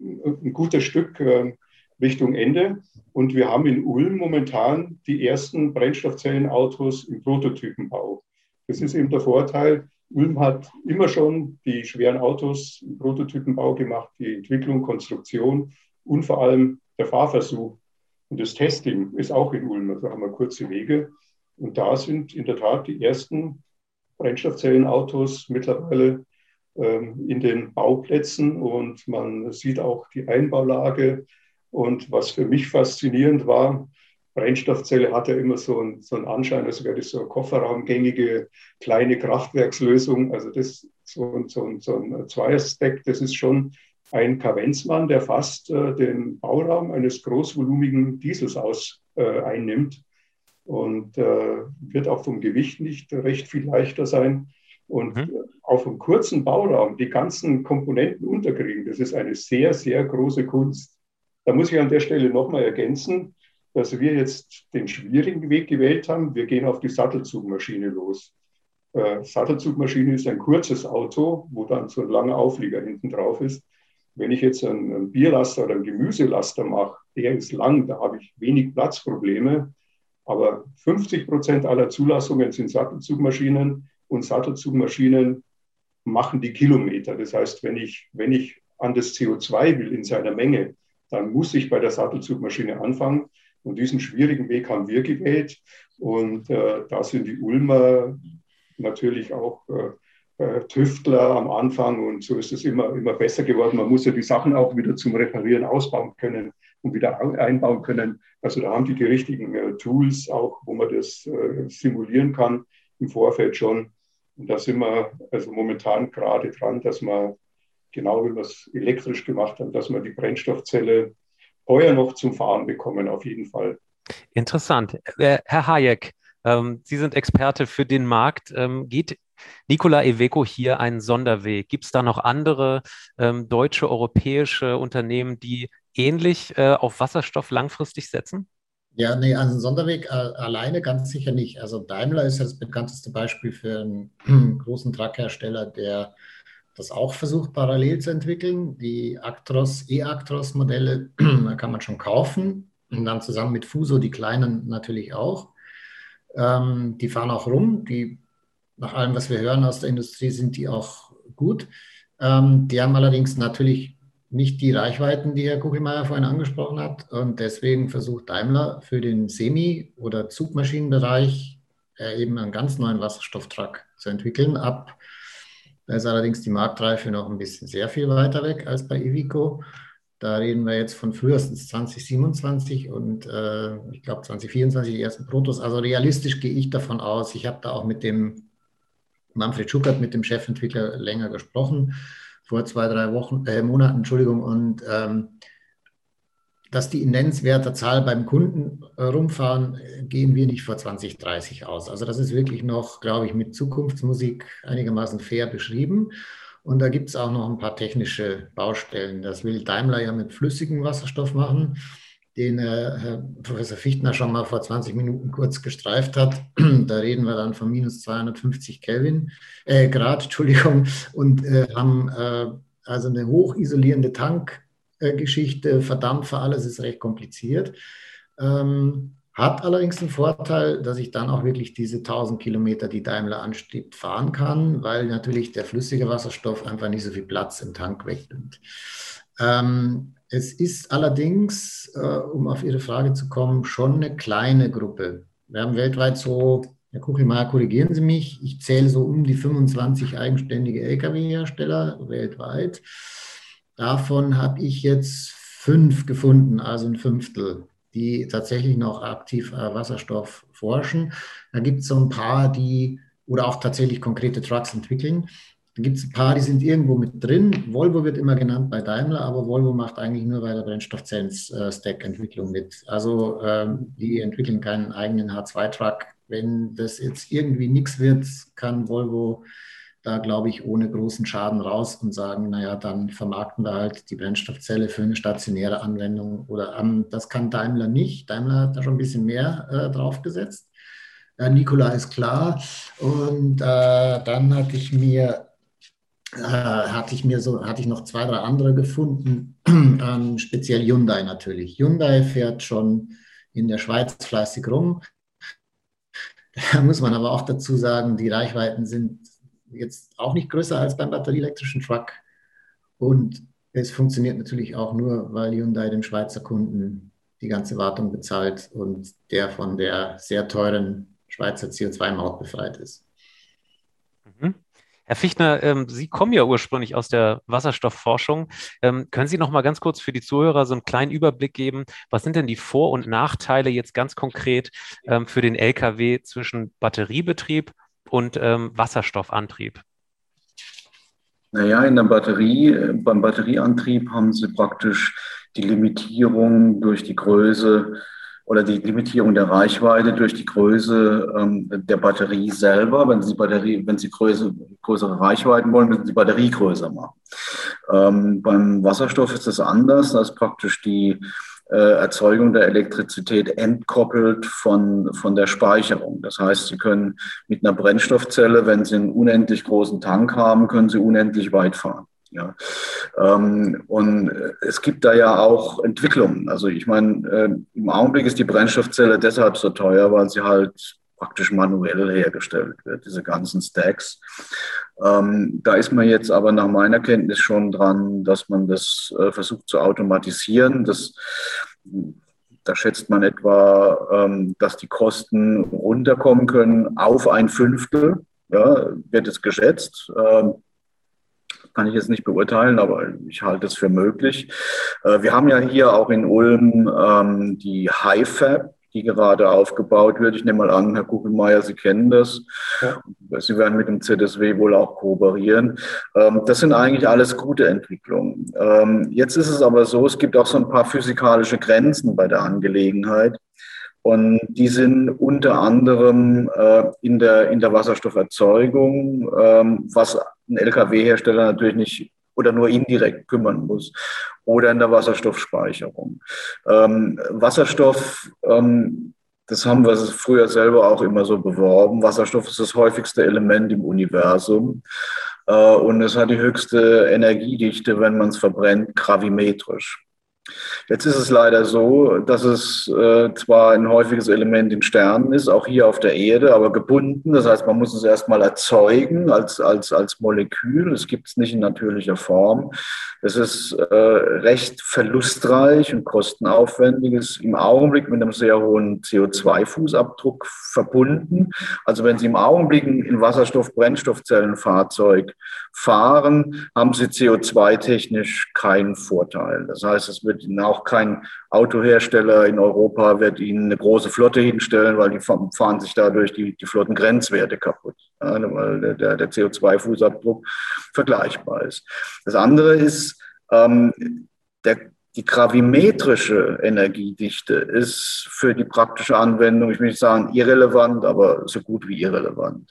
ein gutes Stück äh, Richtung Ende. Und wir haben in Ulm momentan die ersten Brennstoffzellenautos im Prototypenbau. Das ist eben der Vorteil. Ulm hat immer schon die schweren Autos im Prototypenbau gemacht, die Entwicklung, Konstruktion und vor allem der Fahrversuch. Und das Testing ist auch in Ulm, also haben wir kurze Wege. Und da sind in der Tat die ersten Brennstoffzellenautos mittlerweile ähm, in den Bauplätzen und man sieht auch die Einbaulage. Und was für mich faszinierend war, Brennstoffzelle hat ja immer so einen, so einen Anschein, als wäre das so eine kofferraumgängige kleine Kraftwerkslösung. Also das so, so, so ein Zweierstack, das ist schon ein Kavenzmann, der fast äh, den Bauraum eines großvolumigen Diesels aus, äh, einnimmt und äh, wird auch vom Gewicht nicht recht viel leichter sein. Und mhm. auf einem kurzen Bauraum die ganzen Komponenten unterkriegen, das ist eine sehr, sehr große Kunst. Da muss ich an der Stelle nochmal ergänzen, dass wir jetzt den schwierigen Weg gewählt haben. Wir gehen auf die Sattelzugmaschine los. Äh, Sattelzugmaschine ist ein kurzes Auto, wo dann so ein langer Auflieger hinten drauf ist. Wenn ich jetzt einen, einen Bierlaster oder einen Gemüselaster mache, der ist lang, da habe ich wenig Platzprobleme. Aber 50 Prozent aller Zulassungen sind Sattelzugmaschinen und Sattelzugmaschinen machen die Kilometer. Das heißt, wenn ich, wenn ich an das CO2 will in seiner Menge, dann muss ich bei der Sattelzugmaschine anfangen. Und diesen schwierigen Weg haben wir gewählt. Und äh, da sind die Ulmer natürlich auch äh, äh, Tüftler am Anfang. Und so ist es immer, immer besser geworden. Man muss ja die Sachen auch wieder zum Reparieren ausbauen können und wieder einbauen können. Also da haben die die richtigen äh, Tools auch, wo man das äh, simulieren kann im Vorfeld schon. Und da sind wir also momentan gerade dran, dass man genau wie wir es elektrisch gemacht haben, dass wir die Brennstoffzelle heuer noch zum Fahren bekommen, auf jeden Fall. Interessant. Äh, Herr Hayek, ähm, Sie sind Experte für den Markt. Ähm, geht Nikola Iveco hier einen Sonderweg? Gibt es da noch andere ähm, deutsche, europäische Unternehmen, die ähnlich äh, auf Wasserstoff langfristig setzen? Ja, nee, also einen Sonderweg äh, alleine ganz sicher nicht. Also Daimler ist ja das bekannteste Beispiel für einen großen Truckhersteller, der das auch versucht parallel zu entwickeln. Die Actros, E-Actros-Modelle kann man schon kaufen und dann zusammen mit Fuso die kleinen natürlich auch. Ähm, die fahren auch rum. Die, nach allem, was wir hören aus der Industrie, sind die auch gut. Ähm, die haben allerdings natürlich nicht die Reichweiten, die Herr Kuchelmeier vorhin angesprochen hat. Und deswegen versucht Daimler für den Semi- oder Zugmaschinenbereich äh, eben einen ganz neuen Wasserstofftruck zu entwickeln. Ab da ist allerdings die Marktreife noch ein bisschen sehr viel weiter weg als bei Ivico. Da reden wir jetzt von frühestens 2027 und äh, ich glaube 2024 die ersten Protos. Also realistisch gehe ich davon aus. Ich habe da auch mit dem Manfred Schuckert, mit dem Chefentwickler, länger gesprochen, vor zwei, drei Wochen, äh, Monaten, Entschuldigung. Und ähm, dass die in nennenswerter Zahl beim Kunden äh, rumfahren, gehen wir nicht vor 2030 aus. Also das ist wirklich noch, glaube ich, mit Zukunftsmusik einigermaßen fair beschrieben. Und da gibt es auch noch ein paar technische Baustellen. Das will Daimler ja mit flüssigem Wasserstoff machen, den äh, Herr Professor Fichtner schon mal vor 20 Minuten kurz gestreift hat. da reden wir dann von minus 250 Kelvin, äh, Grad, Entschuldigung, und äh, haben äh, also eine hochisolierende Tank Geschichte, Verdampfer, alles ist recht kompliziert. Ähm, hat allerdings den Vorteil, dass ich dann auch wirklich diese 1000 Kilometer, die Daimler anstrebt, fahren kann, weil natürlich der flüssige Wasserstoff einfach nicht so viel Platz im Tank wegnimmt. Ähm, es ist allerdings, äh, um auf Ihre Frage zu kommen, schon eine kleine Gruppe. Wir haben weltweit so, Herr Kuchelmeier, korrigieren Sie mich, ich zähle so um die 25 eigenständige Lkw-Hersteller weltweit. Davon habe ich jetzt fünf gefunden, also ein Fünftel, die tatsächlich noch aktiv äh, Wasserstoff forschen. Da gibt es so ein paar, die oder auch tatsächlich konkrete Trucks entwickeln. Da gibt es ein paar, die sind irgendwo mit drin. Volvo wird immer genannt bei Daimler, aber Volvo macht eigentlich nur bei der Brennstoffzellen-Stack-Entwicklung mit. Also ähm, die entwickeln keinen eigenen H2-Truck. Wenn das jetzt irgendwie nichts wird, kann Volvo da, glaube ich, ohne großen Schaden raus und sagen, naja, dann vermarkten wir halt die Brennstoffzelle für eine stationäre Anwendung. Oder ähm, das kann Daimler nicht. Daimler hat da schon ein bisschen mehr äh, draufgesetzt. Äh, Nikola ist klar. Und äh, dann hatte ich mir äh, hatte ich mir so, hatte ich noch zwei, drei andere gefunden, ähm, speziell Hyundai natürlich. Hyundai fährt schon in der Schweiz fleißig rum. Da muss man aber auch dazu sagen, die Reichweiten sind jetzt auch nicht größer als beim batterieelektrischen Truck. Und es funktioniert natürlich auch nur, weil Hyundai dem Schweizer Kunden die ganze Wartung bezahlt und der von der sehr teuren Schweizer CO2-Maut befreit ist. Mhm. Herr Fichtner, ähm, Sie kommen ja ursprünglich aus der Wasserstoffforschung. Ähm, können Sie noch mal ganz kurz für die Zuhörer so einen kleinen Überblick geben? Was sind denn die Vor- und Nachteile jetzt ganz konkret ähm, für den LKW zwischen Batteriebetrieb und ähm, Wasserstoffantrieb? Naja, in der Batterie, beim Batterieantrieb haben Sie praktisch die Limitierung durch die Größe oder die Limitierung der Reichweite durch die Größe ähm, der Batterie selber. Wenn Sie Batterie, wenn Sie Größe, größere Reichweiten wollen, müssen Sie die Batterie größer machen. Ähm, beim Wasserstoff ist das anders. Da ist praktisch die Erzeugung der Elektrizität entkoppelt von, von der Speicherung. Das heißt, Sie können mit einer Brennstoffzelle, wenn Sie einen unendlich großen Tank haben, können Sie unendlich weit fahren. Ja. Ähm, und es gibt da ja auch Entwicklungen. Also ich meine, äh, im Augenblick ist die Brennstoffzelle deshalb so teuer, weil sie halt praktisch manuell hergestellt wird, diese ganzen Stacks. Ähm, da ist man jetzt aber nach meiner Kenntnis schon dran, dass man das äh, versucht zu automatisieren. Das, da schätzt man etwa, ähm, dass die Kosten runterkommen können auf ein Fünftel, ja, wird es geschätzt. Ähm, kann ich jetzt nicht beurteilen, aber ich halte es für möglich. Äh, wir haben ja hier auch in Ulm ähm, die HiFab, die gerade aufgebaut wird. Ich nehme mal an, Herr Kugelmeier, Sie kennen das. Ja. Sie werden mit dem ZSW wohl auch kooperieren. Ähm, das sind eigentlich alles gute Entwicklungen. Ähm, jetzt ist es aber so, es gibt auch so ein paar physikalische Grenzen bei der Angelegenheit. Und die sind unter anderem äh, in, der, in der Wasserstofferzeugung, ähm, was ein Lkw-Hersteller natürlich nicht oder nur indirekt kümmern muss, oder in der Wasserstoffspeicherung. Ähm, Wasserstoff, ähm, das haben wir früher selber auch immer so beworben. Wasserstoff ist das häufigste Element im Universum äh, und es hat die höchste Energiedichte, wenn man es verbrennt, gravimetrisch. Jetzt ist es leider so, dass es äh, zwar ein häufiges Element in Sternen ist, auch hier auf der Erde, aber gebunden. Das heißt, man muss es erstmal erzeugen als, als, als Molekül. Es gibt es nicht in natürlicher Form. Es ist äh, recht verlustreich und kostenaufwendig, ist im Augenblick mit einem sehr hohen CO2-Fußabdruck verbunden. Also wenn Sie im Augenblick ein Wasserstoff-Brennstoffzellenfahrzeug fahren, haben Sie CO2-technisch keinen Vorteil. Das heißt, es wird Ihnen auch kein Autohersteller in Europa wird Ihnen eine große Flotte hinstellen, weil die fahren sich dadurch die, die Flottengrenzwerte kaputt, ja, weil der, der CO2-Fußabdruck vergleichbar ist. Das andere ist, ähm, der, die gravimetrische Energiedichte ist für die praktische Anwendung, ich will nicht sagen irrelevant, aber so gut wie irrelevant.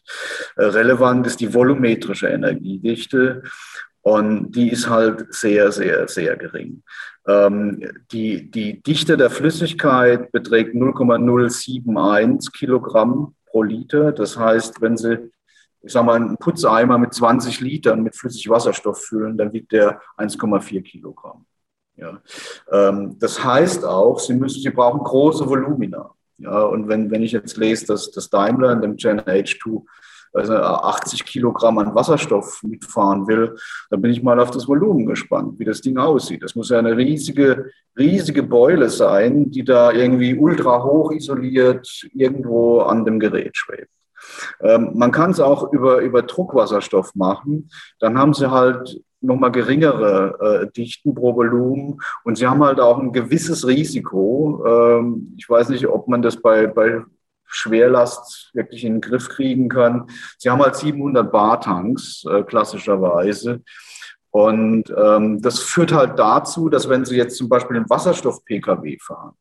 Äh, relevant ist die volumetrische Energiedichte und die ist halt sehr, sehr, sehr gering. Ähm, die, die Dichte der Flüssigkeit beträgt 0,071 Kilogramm pro Liter. Das heißt, wenn Sie, ich sage mal, einen Putzeimer mit 20 Litern mit Flüssigwasserstoff füllen, dann wiegt der 1,4 Kilogramm. Ja. Ähm, das heißt auch, Sie, müssen, Sie brauchen große Volumina. Ja, und wenn, wenn ich jetzt lese, dass das Daimler in dem Gen H2 also 80 Kilogramm an Wasserstoff mitfahren will, dann bin ich mal auf das Volumen gespannt, wie das Ding aussieht. Das muss ja eine riesige, riesige Beule sein, die da irgendwie ultra hoch isoliert irgendwo an dem Gerät schwebt. Ähm, man kann es auch über, über Druckwasserstoff machen. Dann haben sie halt nochmal geringere äh, Dichten pro Volumen und sie haben halt auch ein gewisses Risiko. Ähm, ich weiß nicht, ob man das bei, bei Schwerlast wirklich in den Griff kriegen kann. Sie haben halt 700 Bar-Tanks äh, klassischerweise. Und ähm, das führt halt dazu, dass wenn Sie jetzt zum Beispiel einen Wasserstoff-Pkw fahren,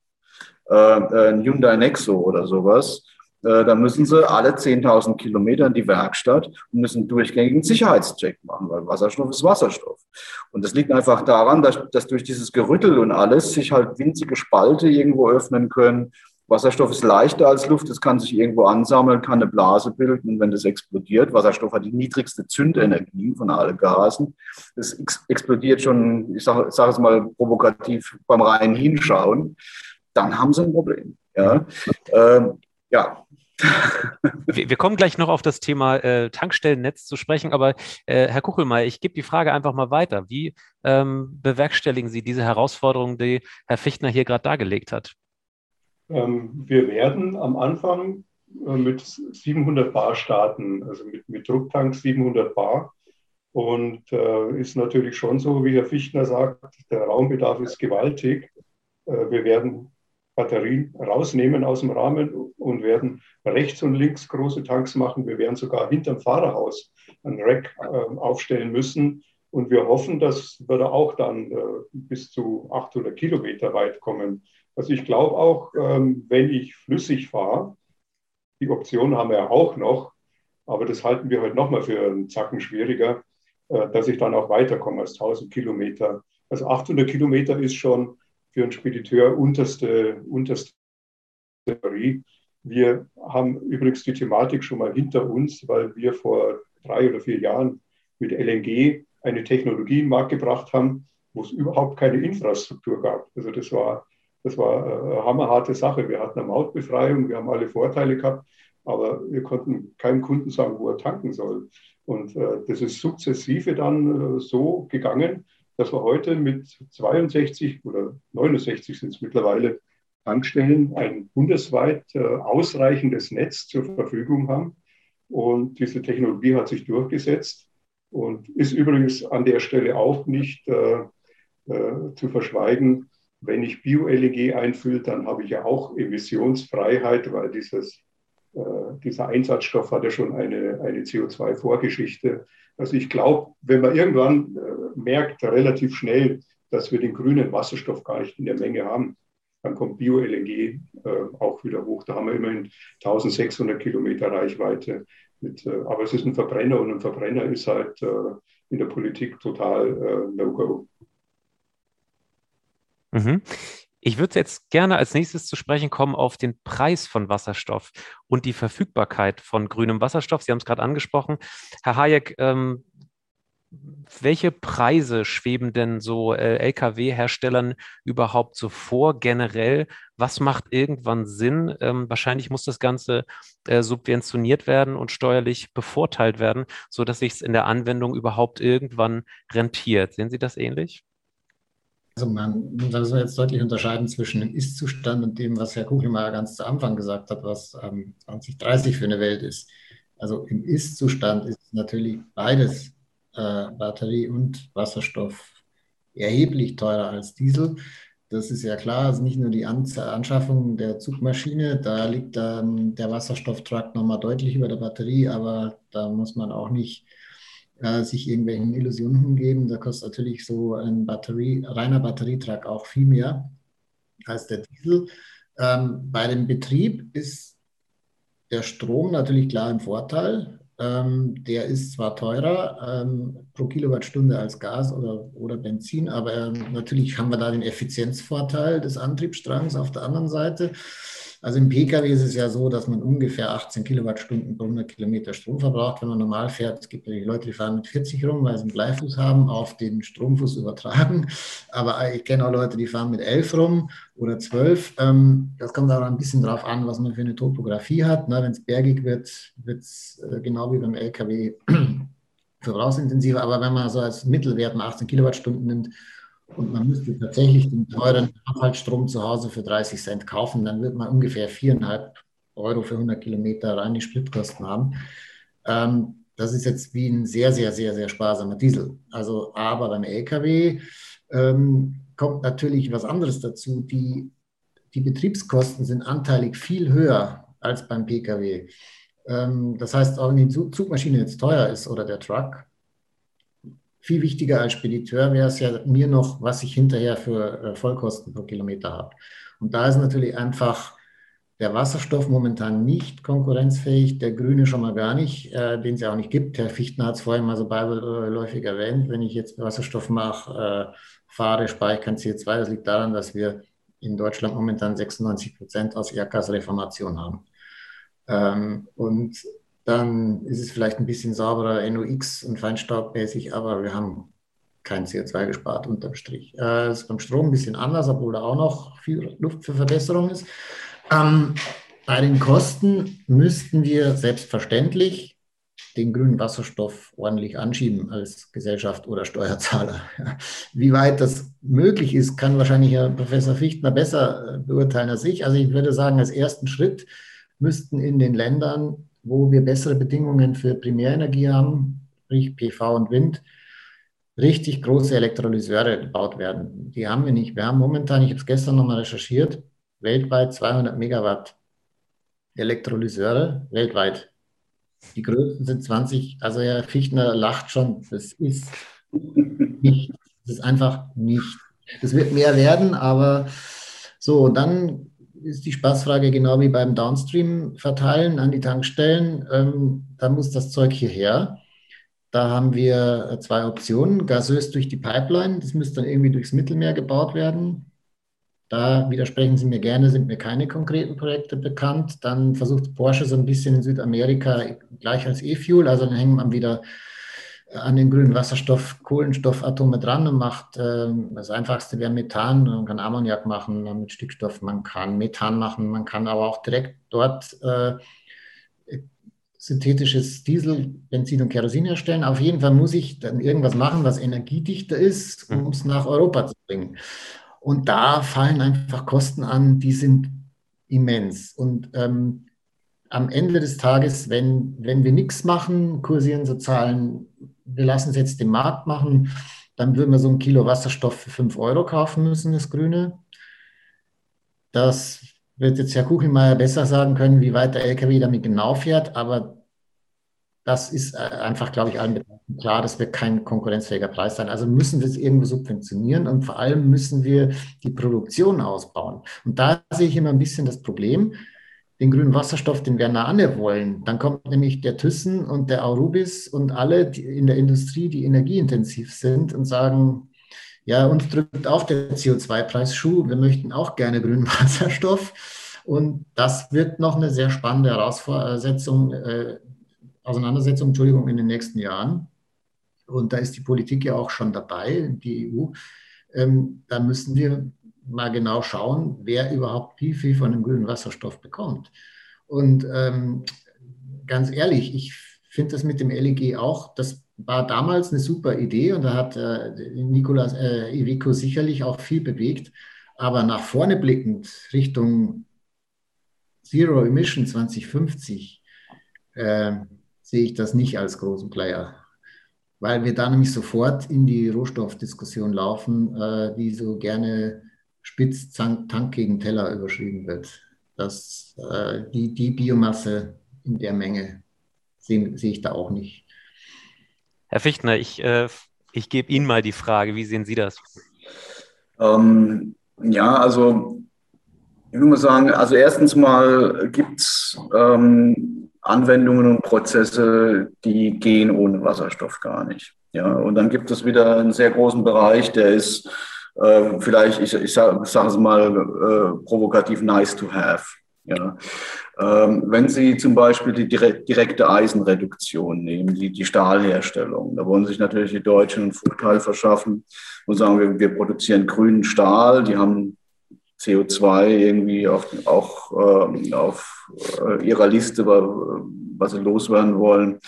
äh, äh, ein Hyundai Nexo oder sowas, äh, dann müssen Sie alle 10.000 Kilometer in die Werkstatt und müssen durchgängigen Sicherheitscheck machen, weil Wasserstoff ist Wasserstoff. Und das liegt einfach daran, dass, dass durch dieses Gerüttel und alles sich halt winzige Spalte irgendwo öffnen können Wasserstoff ist leichter als Luft, es kann sich irgendwo ansammeln, kann eine Blase bilden und wenn das explodiert, Wasserstoff hat die niedrigste Zündenergie von allen Gasen. Es ex explodiert schon, ich sage sag es mal provokativ, beim reinen Hinschauen, dann haben sie ein Problem. Ja, ähm, ja. wir, wir, kommen gleich noch auf das Thema äh, Tankstellennetz zu sprechen, aber äh, Herr Kuchelmeier, ich gebe die Frage einfach mal weiter. Wie ähm, bewerkstelligen Sie diese Herausforderung, die Herr Fichtner hier gerade dargelegt hat? Ähm, wir werden am Anfang äh, mit 700 Bar starten, also mit, mit Drucktank 700 Bar. Und äh, ist natürlich schon so, wie Herr Fichtner sagt, der Raumbedarf ist gewaltig. Äh, wir werden Batterien rausnehmen aus dem Rahmen und werden rechts und links große Tanks machen. Wir werden sogar hinterm Fahrerhaus ein Rack äh, aufstellen müssen. Und wir hoffen, dass wir da auch dann äh, bis zu 800 Kilometer weit kommen. Also ich glaube auch, ähm, wenn ich flüssig fahre, die Option haben wir auch noch, aber das halten wir heute nochmal für einen Zacken schwieriger, äh, dass ich dann auch weiterkomme als 1000 Kilometer. Also 800 Kilometer ist schon für einen Spediteur unterste, unterste Theorie. Wir haben übrigens die Thematik schon mal hinter uns, weil wir vor drei oder vier Jahren mit LNG eine Technologie in den Markt gebracht haben, wo es überhaupt keine Infrastruktur gab. Also das war das war eine hammerharte Sache. Wir hatten eine Mautbefreiung, wir haben alle Vorteile gehabt, aber wir konnten keinem Kunden sagen, wo er tanken soll. Und äh, das ist sukzessive dann äh, so gegangen, dass wir heute mit 62 oder 69 sind es mittlerweile Tankstellen ein bundesweit äh, ausreichendes Netz zur Verfügung haben. Und diese Technologie hat sich durchgesetzt und ist übrigens an der Stelle auch nicht äh, äh, zu verschweigen, wenn ich Bio-LEG einfülle, dann habe ich ja auch Emissionsfreiheit, weil dieses, äh, dieser Einsatzstoff hat ja schon eine, eine CO2-Vorgeschichte. Also ich glaube, wenn man irgendwann äh, merkt, relativ schnell, dass wir den grünen Wasserstoff gar nicht in der Menge haben, dann kommt Bio-LNG äh, auch wieder hoch. Da haben wir immerhin 1600 Kilometer Reichweite. Mit, äh, aber es ist ein Verbrenner und ein Verbrenner ist halt äh, in der Politik total äh, No-Go. Mhm. Ich würde jetzt gerne als nächstes zu sprechen kommen auf den Preis von Wasserstoff und die Verfügbarkeit von grünem Wasserstoff. Sie haben es gerade angesprochen. Herr Hayek, ähm, welche Preise schweben denn so äh, Lkw-Herstellern überhaupt so vor generell? Was macht irgendwann Sinn? Ähm, wahrscheinlich muss das Ganze äh, subventioniert werden und steuerlich bevorteilt werden, sodass sich es in der Anwendung überhaupt irgendwann rentiert. Sehen Sie das ähnlich? Also man muss also jetzt deutlich unterscheiden zwischen dem Ist-Zustand und dem, was Herr Kuchelmeier ganz zu Anfang gesagt hat, was ähm, 2030 für eine Welt ist. Also im Ist-Zustand ist natürlich beides, äh, Batterie und Wasserstoff, erheblich teurer als Diesel. Das ist ja klar, also nicht nur die Anschaffung der Zugmaschine, da liegt ähm, der Wasserstofftruck nochmal deutlich über der Batterie, aber da muss man auch nicht äh, sich irgendwelchen Illusionen hingeben. Da kostet natürlich so ein Batterie, reiner Batterietrag auch viel mehr als der Diesel. Ähm, bei dem Betrieb ist der Strom natürlich klar im Vorteil. Ähm, der ist zwar teurer ähm, pro Kilowattstunde als Gas oder, oder Benzin, aber ähm, natürlich haben wir da den Effizienzvorteil des Antriebsstrangs auf der anderen Seite. Also im Pkw ist es ja so, dass man ungefähr 18 Kilowattstunden pro 100 Kilometer Strom verbraucht, wenn man normal fährt. Es gibt natürlich Leute, die fahren mit 40 rum, weil sie einen Bleifuß haben, auf den Stromfuß übertragen. Aber ich kenne auch Leute, die fahren mit 11 rum oder 12. Ähm, das kommt auch ein bisschen darauf an, was man für eine Topografie hat. Wenn es bergig wird, wird es äh, genau wie beim Lkw verbrauchsintensiver. Aber wenn man so als Mittelwert 18 Kilowattstunden nimmt, und man müsste tatsächlich den teuren Abfallstrom zu Hause für 30 Cent kaufen, dann wird man ungefähr 4,5 Euro für 100 Kilometer rein die Spritkosten haben. Ähm, das ist jetzt wie ein sehr, sehr, sehr, sehr sparsamer Diesel. Also, aber beim LKW ähm, kommt natürlich was anderes dazu. Die, die Betriebskosten sind anteilig viel höher als beim Pkw. Ähm, das heißt, auch wenn die Zugmaschine jetzt teuer ist oder der Truck, viel wichtiger als Spediteur wäre es ja mir noch, was ich hinterher für äh, Vollkosten pro Kilometer habe. Und da ist natürlich einfach der Wasserstoff momentan nicht konkurrenzfähig, der grüne schon mal gar nicht, äh, den es ja auch nicht gibt. Herr Fichtner hat es vorhin mal so beiläufig erwähnt. Wenn ich jetzt Wasserstoff mache, äh, fahre, spare ich kein CO2. Das liegt daran, dass wir in Deutschland momentan 96 Prozent aus Erdgasreformation haben. Ähm, und dann ist es vielleicht ein bisschen sauberer NOx und feinstaubmäßig, aber wir haben kein CO2 gespart unterm Strich. Äh, ist beim Strom ein bisschen anders, obwohl da auch noch viel Luft für Verbesserung ist. Ähm, bei den Kosten müssten wir selbstverständlich den grünen Wasserstoff ordentlich anschieben als Gesellschaft oder Steuerzahler. Wie weit das möglich ist, kann wahrscheinlich Herr Professor Fichtner besser äh, beurteilen als ich. Also ich würde sagen, als ersten Schritt müssten in den Ländern, wo wir bessere Bedingungen für Primärenergie haben, sprich PV und Wind, richtig große Elektrolyseure gebaut werden. Die haben wir nicht. Wir haben momentan, ich habe es gestern nochmal recherchiert, weltweit 200 Megawatt Elektrolyseure, weltweit. Die größten sind 20. Also Herr Fichtner lacht schon. Das ist nicht. Das ist einfach nicht. Das wird mehr werden, aber so, und dann ist die Spaßfrage genau wie beim Downstream verteilen an die Tankstellen. Ähm, da muss das Zeug hierher. Da haben wir äh, zwei Optionen. Gasös durch die Pipeline, das müsste dann irgendwie durchs Mittelmeer gebaut werden. Da widersprechen Sie mir gerne, sind mir keine konkreten Projekte bekannt. Dann versucht Porsche so ein bisschen in Südamerika gleich als E-Fuel, also dann hängt man wieder an den grünen Wasserstoff Kohlenstoffatome dran und macht äh, das einfachste wäre Methan. Man kann Ammoniak machen mit Stickstoff, man kann Methan machen, man kann aber auch direkt dort äh, synthetisches Diesel, Benzin und Kerosin herstellen. Auf jeden Fall muss ich dann irgendwas machen, was energiedichter ist, um es nach Europa zu bringen. Und da fallen einfach Kosten an, die sind immens. Und ähm, am Ende des Tages, wenn, wenn wir nichts machen, kursieren so Zahlen, wir lassen es jetzt den Markt machen, dann würden wir so ein Kilo Wasserstoff für 5 Euro kaufen müssen, das Grüne. Das wird jetzt Herr Kuchenmeier besser sagen können, wie weit der LKW damit genau fährt, aber das ist äh, einfach, glaube ich, allen klar, das wird kein konkurrenzfähiger Preis sein. Also müssen wir es irgendwo subventionieren und vor allem müssen wir die Produktion ausbauen. Und da sehe ich immer ein bisschen das Problem. Den grünen Wasserstoff, den wir alle wollen. Dann kommt nämlich der Thyssen und der Aurubis und alle in der Industrie, die energieintensiv sind und sagen, ja, uns drückt auch der CO2-Preis Schuh. Wir möchten auch gerne grünen Wasserstoff. Und das wird noch eine sehr spannende Herausforderung, äh, Auseinandersetzung, Entschuldigung, in den nächsten Jahren. Und da ist die Politik ja auch schon dabei, die EU. Ähm, da müssen wir mal genau schauen, wer überhaupt wie viel von dem grünen Wasserstoff bekommt. Und ähm, ganz ehrlich, ich finde das mit dem LEG auch, das war damals eine super Idee und da hat äh, Nicolas äh, Iveco sicherlich auch viel bewegt. Aber nach vorne blickend Richtung Zero Emission 2050 äh, sehe ich das nicht als großen Player, weil wir da nämlich sofort in die Rohstoffdiskussion laufen, äh, die so gerne spitz Tank gegen Teller überschrieben wird. Das, äh, die, die Biomasse in der Menge sehe seh ich da auch nicht. Herr Fichtner, ich, äh, ich gebe Ihnen mal die Frage, wie sehen Sie das? Ähm, ja, also ich würde mal sagen, also erstens mal gibt es ähm, Anwendungen und Prozesse, die gehen ohne Wasserstoff gar nicht. Ja, und dann gibt es wieder einen sehr großen Bereich, der ist äh, vielleicht, ich, ich sage sag es mal äh, provokativ, nice to have. Ja. Ähm, wenn Sie zum Beispiel die direkte Eisenreduktion nehmen, die, die Stahlherstellung, da wollen sich natürlich die Deutschen einen Vorteil verschaffen und sagen, wir, wir produzieren grünen Stahl, die haben CO2 irgendwie auf, auch äh, auf ihrer Liste, was sie loswerden wollen.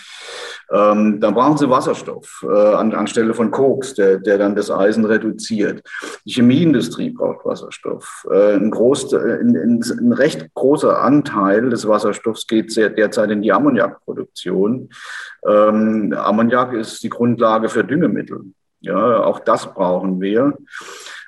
Ähm, dann brauchen sie Wasserstoff äh, an, anstelle von Koks, der, der dann das Eisen reduziert. Die Chemieindustrie braucht Wasserstoff. Äh, ein, groß, ein, ein, ein, recht großer Anteil des Wasserstoffs geht sehr, derzeit in die Ammoniakproduktion. Ähm, Ammoniak ist die Grundlage für Düngemittel. Ja, auch das brauchen wir.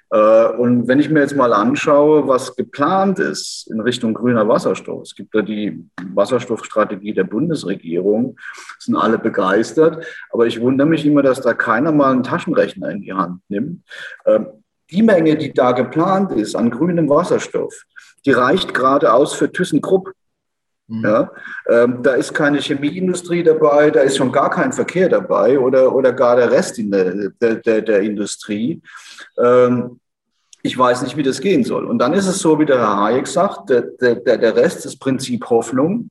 Äh, und wenn ich mir jetzt mal anschaue, was geplant ist in Richtung grüner Wasserstoff, es gibt ja die Wasserstoffstrategie der Bundesregierung, sind alle begeistert, aber ich wundere mich immer, dass da keiner mal einen Taschenrechner in die Hand nimmt. Ähm, die Menge, die da geplant ist an grünem Wasserstoff, die reicht gerade aus für ThyssenKrupp. Mhm. Ja, ähm, da ist keine Chemieindustrie dabei, da ist schon gar kein Verkehr dabei oder, oder gar der Rest in der, der, der, Industrie. Ähm, Ich weiß nicht, wie das gehen soll. Und dann ist es so, wie der Herr Hayek sagt, der, der, der Rest ist Prinzip Hoffnung.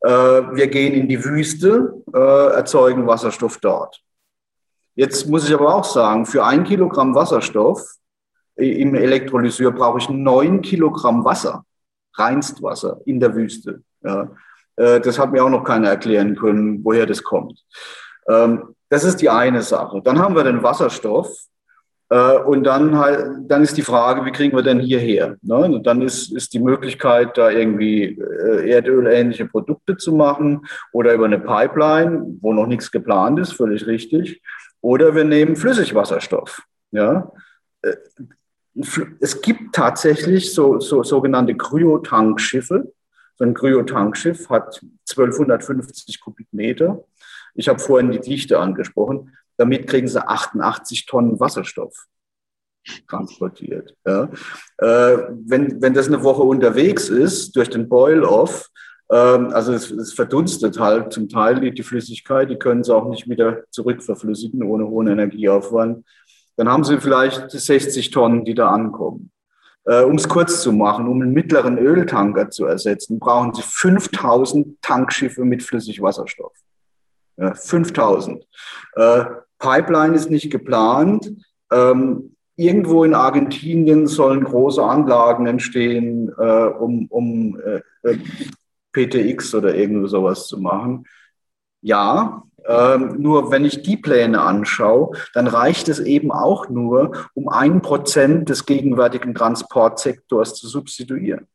Äh, wir gehen in die Wüste, äh, erzeugen Wasserstoff dort. Jetzt muss ich aber auch sagen, für ein Kilogramm Wasserstoff im Elektrolyseur brauche ich neun Kilogramm Wasser, Reinstwasser in der Wüste. Ja. Äh, das hat mir auch noch keiner erklären können, woher das kommt. Ähm, das ist die eine Sache. Dann haben wir den Wasserstoff. Äh, und dann, dann ist die Frage, wie kriegen wir denn hierher? Ne? Dann ist, ist die Möglichkeit, da irgendwie äh, erdölähnliche Produkte zu machen oder über eine Pipeline, wo noch nichts geplant ist, völlig richtig. Oder wir nehmen Flüssigwasserstoff. Ja? Es gibt tatsächlich so, so sogenannte Kryotankschiffe. So ein Kryotankschiff hat 1250 Kubikmeter. Ich habe vorhin die Dichte angesprochen. Damit kriegen sie 88 Tonnen Wasserstoff transportiert. Ja. Äh, wenn, wenn das eine Woche unterwegs ist, durch den Boil-Off, äh, also es, es, verdunstet halt zum Teil die, die, Flüssigkeit, die können sie auch nicht wieder zurückverflüssigen ohne hohen Energieaufwand, dann haben sie vielleicht 60 Tonnen, die da ankommen. Äh, um es kurz zu machen, um einen mittleren Öltanker zu ersetzen, brauchen sie 5000 Tankschiffe mit Flüssigwasserstoff. Ja, 5000. Äh, Pipeline ist nicht geplant. Ähm, irgendwo in Argentinien sollen große Anlagen entstehen, äh, um, um äh, äh PTX oder irgend sowas zu machen. Ja, ähm, nur wenn ich die Pläne anschaue, dann reicht es eben auch nur, um ein Prozent des gegenwärtigen Transportsektors zu substituieren.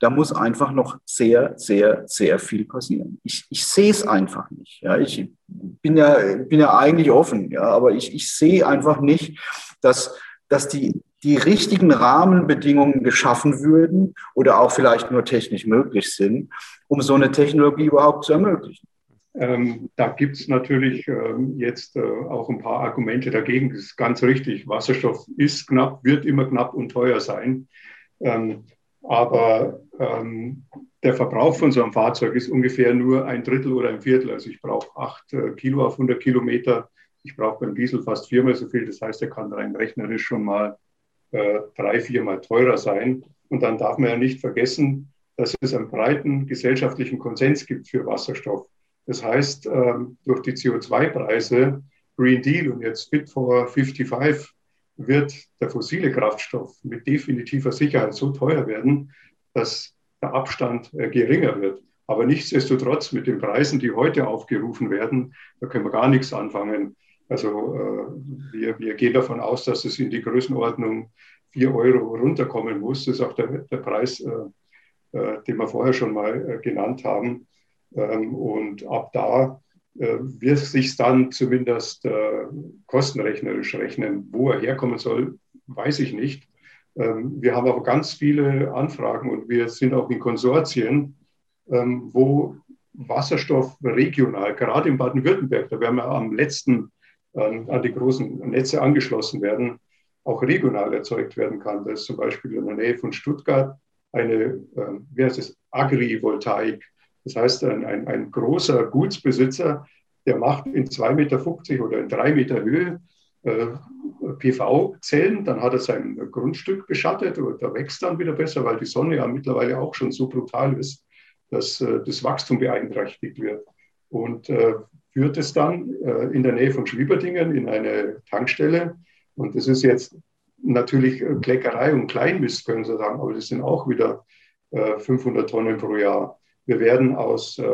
Da muss einfach noch sehr, sehr, sehr viel passieren. Ich, ich sehe es einfach nicht. Ja, ich bin ja, bin ja eigentlich offen, ja, aber ich, ich sehe einfach nicht, dass, dass die, die richtigen Rahmenbedingungen geschaffen würden oder auch vielleicht nur technisch möglich sind, um so eine Technologie überhaupt zu ermöglichen. Ähm, da gibt es natürlich ähm, jetzt äh, auch ein paar Argumente dagegen. Das ist ganz richtig. Wasserstoff ist knapp, wird immer knapp und teuer sein. Ähm, aber ähm, der Verbrauch von so einem Fahrzeug ist ungefähr nur ein Drittel oder ein Viertel. Also ich brauche acht äh, Kilo auf 100 Kilometer. Ich brauche beim Diesel fast viermal so viel. Das heißt, er kann rein rechnerisch schon mal äh, drei, viermal teurer sein. Und dann darf man ja nicht vergessen, dass es einen breiten gesellschaftlichen Konsens gibt für Wasserstoff. Das heißt, ähm, durch die CO2-Preise, Green Deal und jetzt Fit for 55 wird der fossile Kraftstoff mit definitiver Sicherheit so teuer werden, dass der Abstand äh, geringer wird. Aber nichtsdestotrotz mit den Preisen, die heute aufgerufen werden, da können wir gar nichts anfangen. Also äh, wir, wir gehen davon aus, dass es in die Größenordnung 4 Euro runterkommen muss. Das ist auch der, der Preis, äh, den wir vorher schon mal genannt haben. Ähm, und ab da äh, wird sich dann zumindest äh, kostenrechnerisch rechnen. Wo er herkommen soll, weiß ich nicht. Ähm, wir haben aber ganz viele Anfragen und wir sind auch in Konsortien, ähm, wo Wasserstoff regional, gerade in Baden-Württemberg, da werden wir am letzten an die großen Netze angeschlossen werden, auch regional erzeugt werden kann. Das ist zum Beispiel in der Nähe von Stuttgart eine, wie heißt es, Agrivoltaik. Das heißt, ein, ein, ein großer Gutsbesitzer der macht in 2,50 Meter oder in 3 Meter Höhe äh, PV-Zellen, dann hat er sein Grundstück beschattet und da wächst dann wieder besser, weil die Sonne ja mittlerweile auch schon so brutal ist, dass äh, das Wachstum beeinträchtigt wird. Und äh, führt es dann äh, in der Nähe von Schwieberdingen in eine Tankstelle. Und das ist jetzt natürlich Kleckerei und Kleinmist, können Sie sagen, aber das sind auch wieder 500 äh, Tonnen pro Jahr. Wir werden aus äh,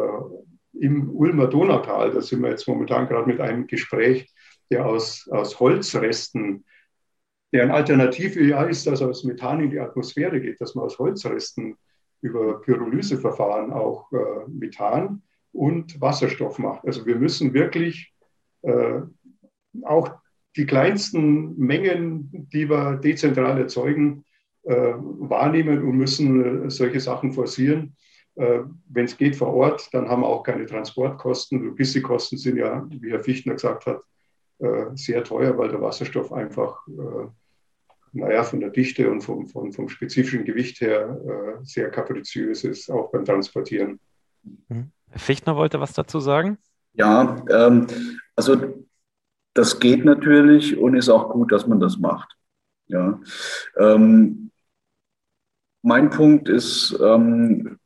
im Ulmer Donautal, da sind wir jetzt momentan gerade mit einem Gespräch, der aus, aus Holzresten, deren Alternative ja ist, dass aus Methan in die Atmosphäre geht, dass man aus Holzresten über Pyrolyseverfahren auch äh, Methan und Wasserstoff macht. Also wir müssen wirklich äh, auch die kleinsten Mengen, die wir dezentral erzeugen, äh, wahrnehmen und müssen äh, solche Sachen forcieren. Äh, Wenn es geht vor Ort, dann haben wir auch keine Transportkosten. Logistikkosten sind ja, wie Herr Fichtner gesagt hat, äh, sehr teuer, weil der Wasserstoff einfach, äh, naja, von der Dichte und vom, vom, vom spezifischen Gewicht her sehr kapriziös ist, auch beim Transportieren. Mhm. Herr Fichtner wollte was dazu sagen? Ja, ähm, also das geht natürlich und ist auch gut, dass man das macht. Ja. Ähm, mein Punkt ist, ähm,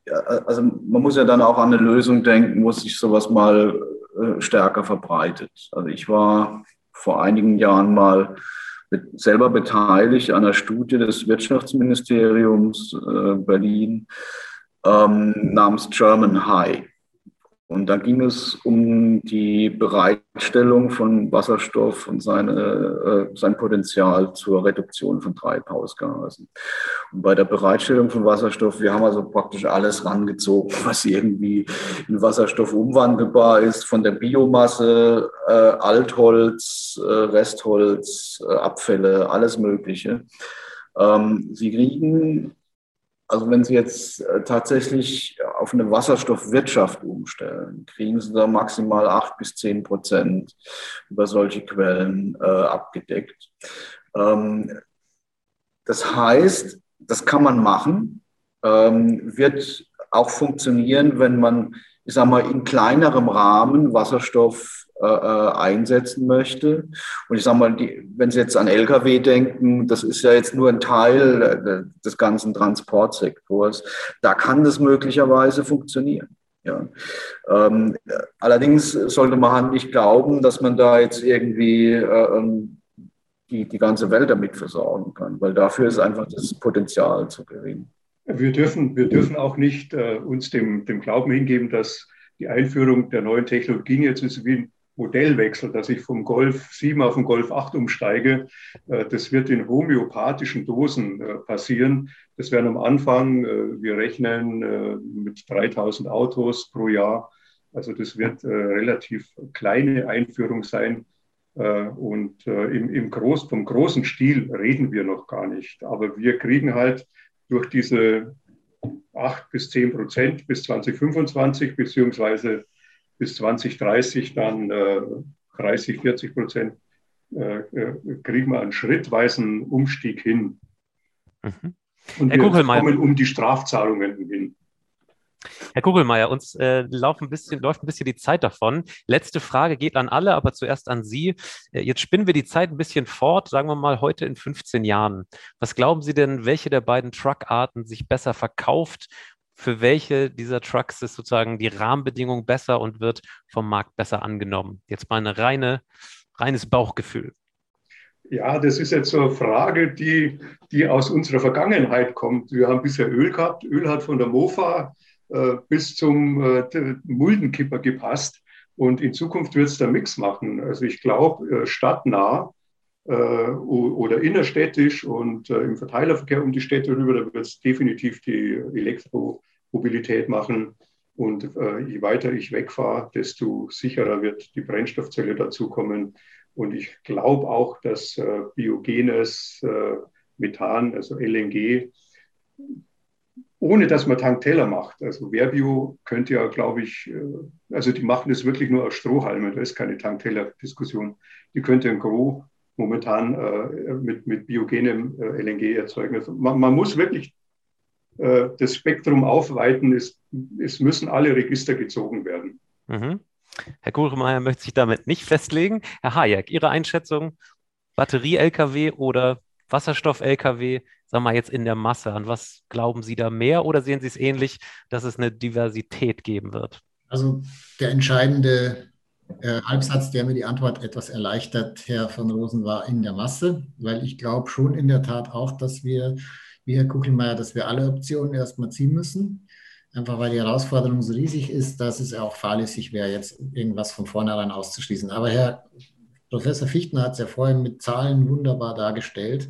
also man muss ja dann auch an eine Lösung denken, wo sich sowas mal äh, stärker verbreitet. Also ich war vor einigen Jahren mal mit, selber beteiligt an einer Studie des Wirtschaftsministeriums äh, Berlin ähm, namens German High. Und da ging es um die Bereitstellung von Wasserstoff und seine, äh, sein Potenzial zur Reduktion von Treibhausgasen. Und bei der Bereitstellung von Wasserstoff, wir haben also praktisch alles rangezogen, was irgendwie in Wasserstoff umwandelbar ist, von der Biomasse, äh, Altholz, äh, Restholz, äh, Abfälle, alles Mögliche. Ähm, Sie kriegen also wenn Sie jetzt äh, tatsächlich auf eine Wasserstoffwirtschaft umstellen, kriegen Sie da maximal acht bis zehn Prozent über solche Quellen äh, abgedeckt. Ähm, das heißt, das kann man machen, ähm, wird auch funktionieren, wenn man, ich sage mal, in kleinerem Rahmen Wasserstoff äh, äh, einsetzen möchte. Und ich sage mal, die, wenn Sie jetzt an Lkw denken, das ist ja jetzt nur ein Teil äh, des ganzen Transportsektors. Da kann das möglicherweise funktionieren. Ja. Ähm, allerdings sollte man halt nicht glauben, dass man da jetzt irgendwie äh, ähm, die, die ganze Welt damit versorgen kann, weil dafür ist einfach das Potenzial zu gering. Wir dürfen, wir dürfen auch nicht äh, uns dem, dem Glauben hingeben, dass die Einführung der neuen Technologien jetzt ist wie ein Modellwechsel, dass ich vom Golf 7 auf den Golf 8 umsteige. Äh, das wird in homöopathischen Dosen äh, passieren. Das werden am Anfang, äh, wir rechnen mit 3000 Autos pro Jahr. Also das wird relativ kleine Einführung sein. Und im, im Groß, vom großen Stil reden wir noch gar nicht. Aber wir kriegen halt durch diese 8 bis 10 Prozent bis 2025 beziehungsweise bis 2030 dann äh, 30, 40 Prozent äh, äh, kriegen wir einen schrittweisen Umstieg hin. Mhm. Und Herr wir kommen um die Strafzahlungen hin. Herr Kugelmeier, uns äh, ein bisschen, läuft ein bisschen die Zeit davon. Letzte Frage geht an alle, aber zuerst an Sie. Äh, jetzt spinnen wir die Zeit ein bisschen fort, sagen wir mal heute in 15 Jahren. Was glauben Sie denn, welche der beiden Truckarten sich besser verkauft für welche dieser Trucks ist sozusagen die Rahmenbedingung besser und wird vom Markt besser angenommen? Jetzt mal ein reine, reines Bauchgefühl. Ja, das ist jetzt so eine Frage, die, die aus unserer Vergangenheit kommt. Wir haben bisher Öl gehabt. Öl hat von der Mofa äh, bis zum äh, Muldenkipper gepasst. Und in Zukunft wird es der Mix machen. Also ich glaube, äh, stadtnah oder innerstädtisch und äh, im Verteilerverkehr um die Städte rüber, da wird es definitiv die Elektromobilität machen. Und äh, je weiter ich wegfahre, desto sicherer wird die Brennstoffzelle dazukommen. Und ich glaube auch, dass äh, biogenes äh, Methan, also LNG, ohne dass man Tankteller macht. Also Verbio könnte ja, glaube ich, äh, also die machen das wirklich nur aus Strohhalmen, da ist keine Tankteller-Diskussion. Die könnte ein Gros momentan äh, mit, mit biogenem äh, LNG erzeugen. Also man, man, muss wirklich äh, das Spektrum aufweiten. Es, es müssen alle Register gezogen werden. Mhm. Herr Kuhlmeier möchte sich damit nicht festlegen. Herr Hayek, Ihre Einschätzung, Batterie-Lkw oder Wasserstoff-Lkw, sagen wir jetzt in der Masse, an was glauben Sie da mehr oder sehen Sie es ähnlich, dass es eine Diversität geben wird? Also der entscheidende äh, Halbsatz, der mir die Antwort etwas erleichtert, Herr von Rosen, war in der Masse, weil ich glaube schon in der Tat auch, dass wir, wie Herr Kuchelmeier, dass wir alle Optionen erstmal ziehen müssen. Einfach weil die Herausforderung so riesig ist, dass es auch fahrlässig wäre, jetzt irgendwas von vornherein auszuschließen. Aber Herr Professor Fichtner hat es ja vorhin mit Zahlen wunderbar dargestellt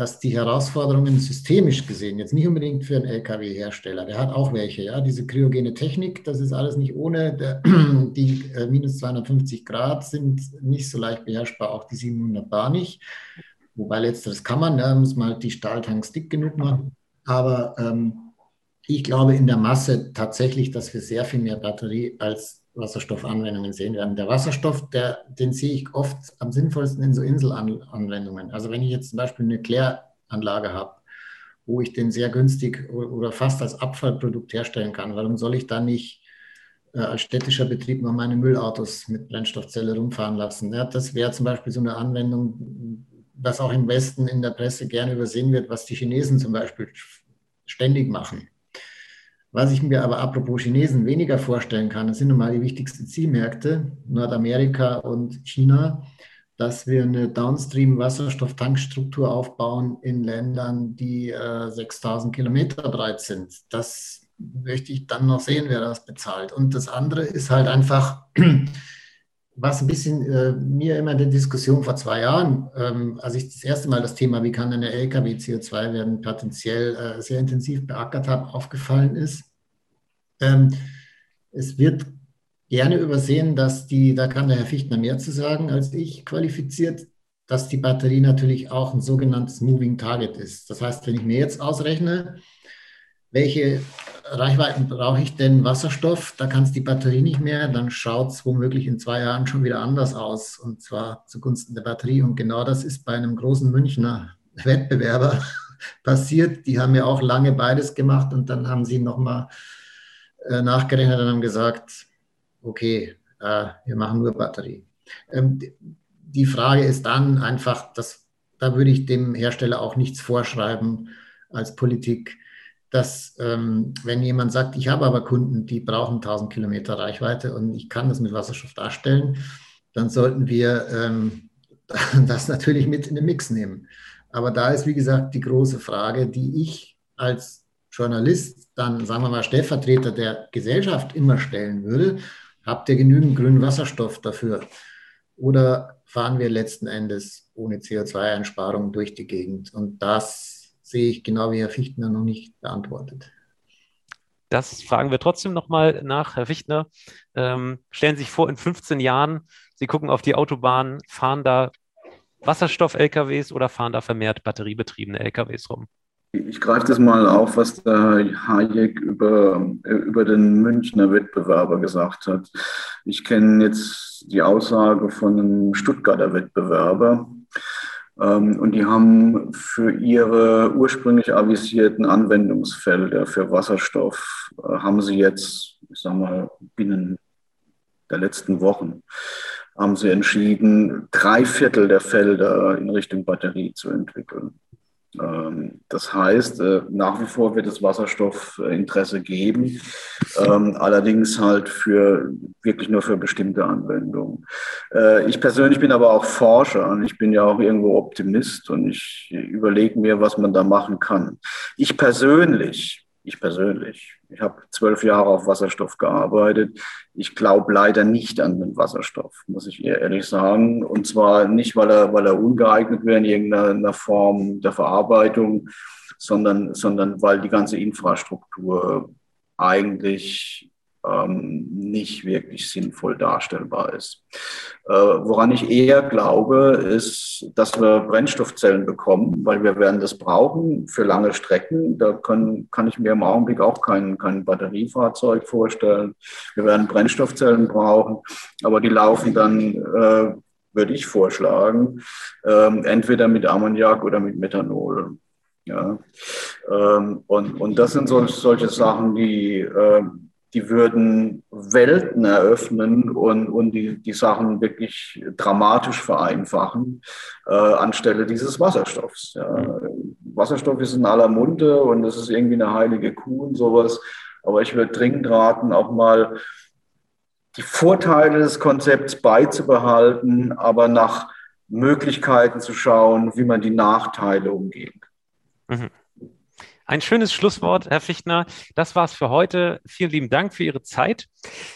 dass die Herausforderungen systemisch gesehen, jetzt nicht unbedingt für einen Lkw-Hersteller, der hat auch welche, ja, diese kryogene Technik, das ist alles nicht ohne, der, die äh, minus 250 Grad sind nicht so leicht beherrschbar, auch die 700 Bar nicht. Wobei letzteres kann man, da muss man halt die Stahltanks dick genug machen. Aber ähm, ich glaube in der Masse tatsächlich, dass wir sehr viel mehr Batterie als Wasserstoffanwendungen sehen werden. Der Wasserstoff, der, den sehe ich oft am sinnvollsten in so Inselanwendungen. Also wenn ich jetzt zum Beispiel eine Kläranlage habe, wo ich den sehr günstig oder fast als Abfallprodukt herstellen kann, warum soll ich dann nicht äh, als städtischer Betrieb noch meine Müllautos mit Brennstoffzelle rumfahren lassen? Ja, das wäre zum Beispiel so eine Anwendung, was auch im Westen in der Presse gerne übersehen wird, was die Chinesen zum Beispiel ständig machen. Was ich mir aber apropos Chinesen weniger vorstellen kann, das sind nun mal die wichtigsten Zielmärkte, Nordamerika und China, dass wir eine Downstream-Wasserstofftankstruktur aufbauen in Ländern, die äh, 6000 Kilometer breit sind. Das möchte ich dann noch sehen, wer das bezahlt. Und das andere ist halt einfach, was ein bisschen äh, mir immer in der Diskussion vor zwei Jahren, ähm, als ich das erste Mal das Thema, wie kann eine LKW CO2 werden, potenziell äh, sehr intensiv beackert habe, aufgefallen ist. Ähm, es wird gerne übersehen, dass die, da kann der Herr Fichtner mehr zu sagen als ich, qualifiziert, dass die Batterie natürlich auch ein sogenanntes Moving Target ist. Das heißt, wenn ich mir jetzt ausrechne, welche Reichweiten brauche ich denn Wasserstoff? Da kann es die Batterie nicht mehr. Dann schaut es womöglich in zwei Jahren schon wieder anders aus und zwar zugunsten der Batterie. Und genau das ist bei einem großen Münchner Wettbewerber passiert. Die haben ja auch lange beides gemacht und dann haben sie nochmal äh, nachgerechnet und haben gesagt, okay, äh, wir machen nur Batterie. Ähm, die Frage ist dann einfach, dass, da würde ich dem Hersteller auch nichts vorschreiben als Politik dass ähm, wenn jemand sagt, ich habe aber Kunden, die brauchen 1000 Kilometer Reichweite und ich kann das mit Wasserstoff darstellen, dann sollten wir ähm, das natürlich mit in den Mix nehmen. Aber da ist, wie gesagt, die große Frage, die ich als Journalist, dann sagen wir mal Stellvertreter der Gesellschaft immer stellen würde. Habt ihr genügend grünen Wasserstoff dafür? Oder fahren wir letzten Endes ohne CO2-Einsparung durch die Gegend? Und das sehe ich genau wie Herr Fichtner noch nicht beantwortet. Das fragen wir trotzdem nochmal nach, Herr Fichtner. Ähm, stellen Sie sich vor, in 15 Jahren, Sie gucken auf die Autobahn, fahren da Wasserstoff-LKWs oder fahren da vermehrt batteriebetriebene LKWs rum? Ich greife das mal auf, was der Hayek über, über den Münchner Wettbewerber gesagt hat. Ich kenne jetzt die Aussage von einem Stuttgarter Wettbewerber, und die haben für ihre ursprünglich avisierten Anwendungsfelder für Wasserstoff, äh, haben sie jetzt, ich sag mal, binnen der letzten Wochen, haben sie entschieden, drei Viertel der Felder in Richtung Batterie zu entwickeln. Ähm, das heißt, äh, nach wie vor wird es Wasserstoffinteresse geben, ähm, allerdings halt für wirklich nur für bestimmte Anwendungen. Äh, ich persönlich bin aber auch Forscher und ich bin ja auch irgendwo Optimist und ich überlege mir, was man da machen kann. Ich persönlich ich persönlich. Ich habe zwölf Jahre auf Wasserstoff gearbeitet. Ich glaube leider nicht an den Wasserstoff, muss ich ehrlich sagen. Und zwar nicht, weil er, weil er ungeeignet wäre in irgendeiner Form der Verarbeitung, sondern, sondern weil die ganze Infrastruktur eigentlich ähm, nicht wirklich sinnvoll darstellbar ist. Äh, woran ich eher glaube, ist, dass wir Brennstoffzellen bekommen, weil wir werden das brauchen für lange Strecken. Da können, kann ich mir im Augenblick auch kein, kein Batteriefahrzeug vorstellen. Wir werden Brennstoffzellen brauchen, aber die laufen dann, äh, würde ich vorschlagen, äh, entweder mit Ammoniak oder mit Methanol. Ja. Ähm, und, und das sind so, solche Sachen, die äh, die würden Welten eröffnen und, und die, die Sachen wirklich dramatisch vereinfachen, äh, anstelle dieses Wasserstoffs. Ja. Wasserstoff ist in aller Munde und das ist irgendwie eine heilige Kuh und sowas. Aber ich würde dringend raten, auch mal die Vorteile des Konzepts beizubehalten, aber nach Möglichkeiten zu schauen, wie man die Nachteile umgeht. Mhm. Ein schönes Schlusswort, Herr Fichtner. Das war's für heute. Vielen lieben Dank für Ihre Zeit.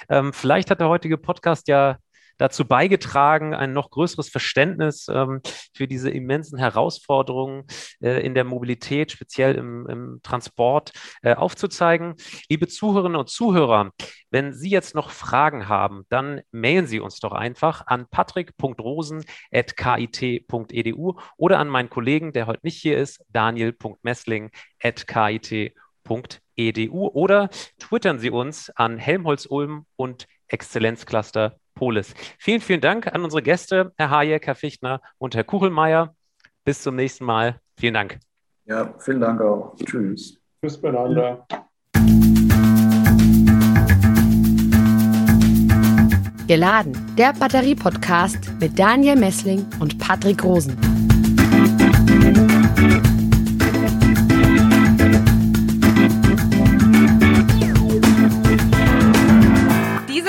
Ähm, vielleicht hat der heutige Podcast ja dazu beigetragen, ein noch größeres Verständnis ähm, für diese immensen Herausforderungen äh, in der Mobilität, speziell im, im Transport, äh, aufzuzeigen. Liebe Zuhörerinnen und Zuhörer, wenn Sie jetzt noch Fragen haben, dann mailen Sie uns doch einfach an patrick.rosen.kit.edu oder an meinen Kollegen, der heute nicht hier ist, daniel.messling.kit.edu oder twittern Sie uns an Helmholtz Ulm und Exzellenzcluster Polis. Vielen, vielen Dank an unsere Gäste, Herr Hayek, Herr Fichtner und Herr Kuchelmeier. Bis zum nächsten Mal. Vielen Dank. Ja, vielen Dank auch. Tschüss. Tschüss beieinander. Geladen, der Batterie-Podcast mit Daniel Messling und Patrick Rosen.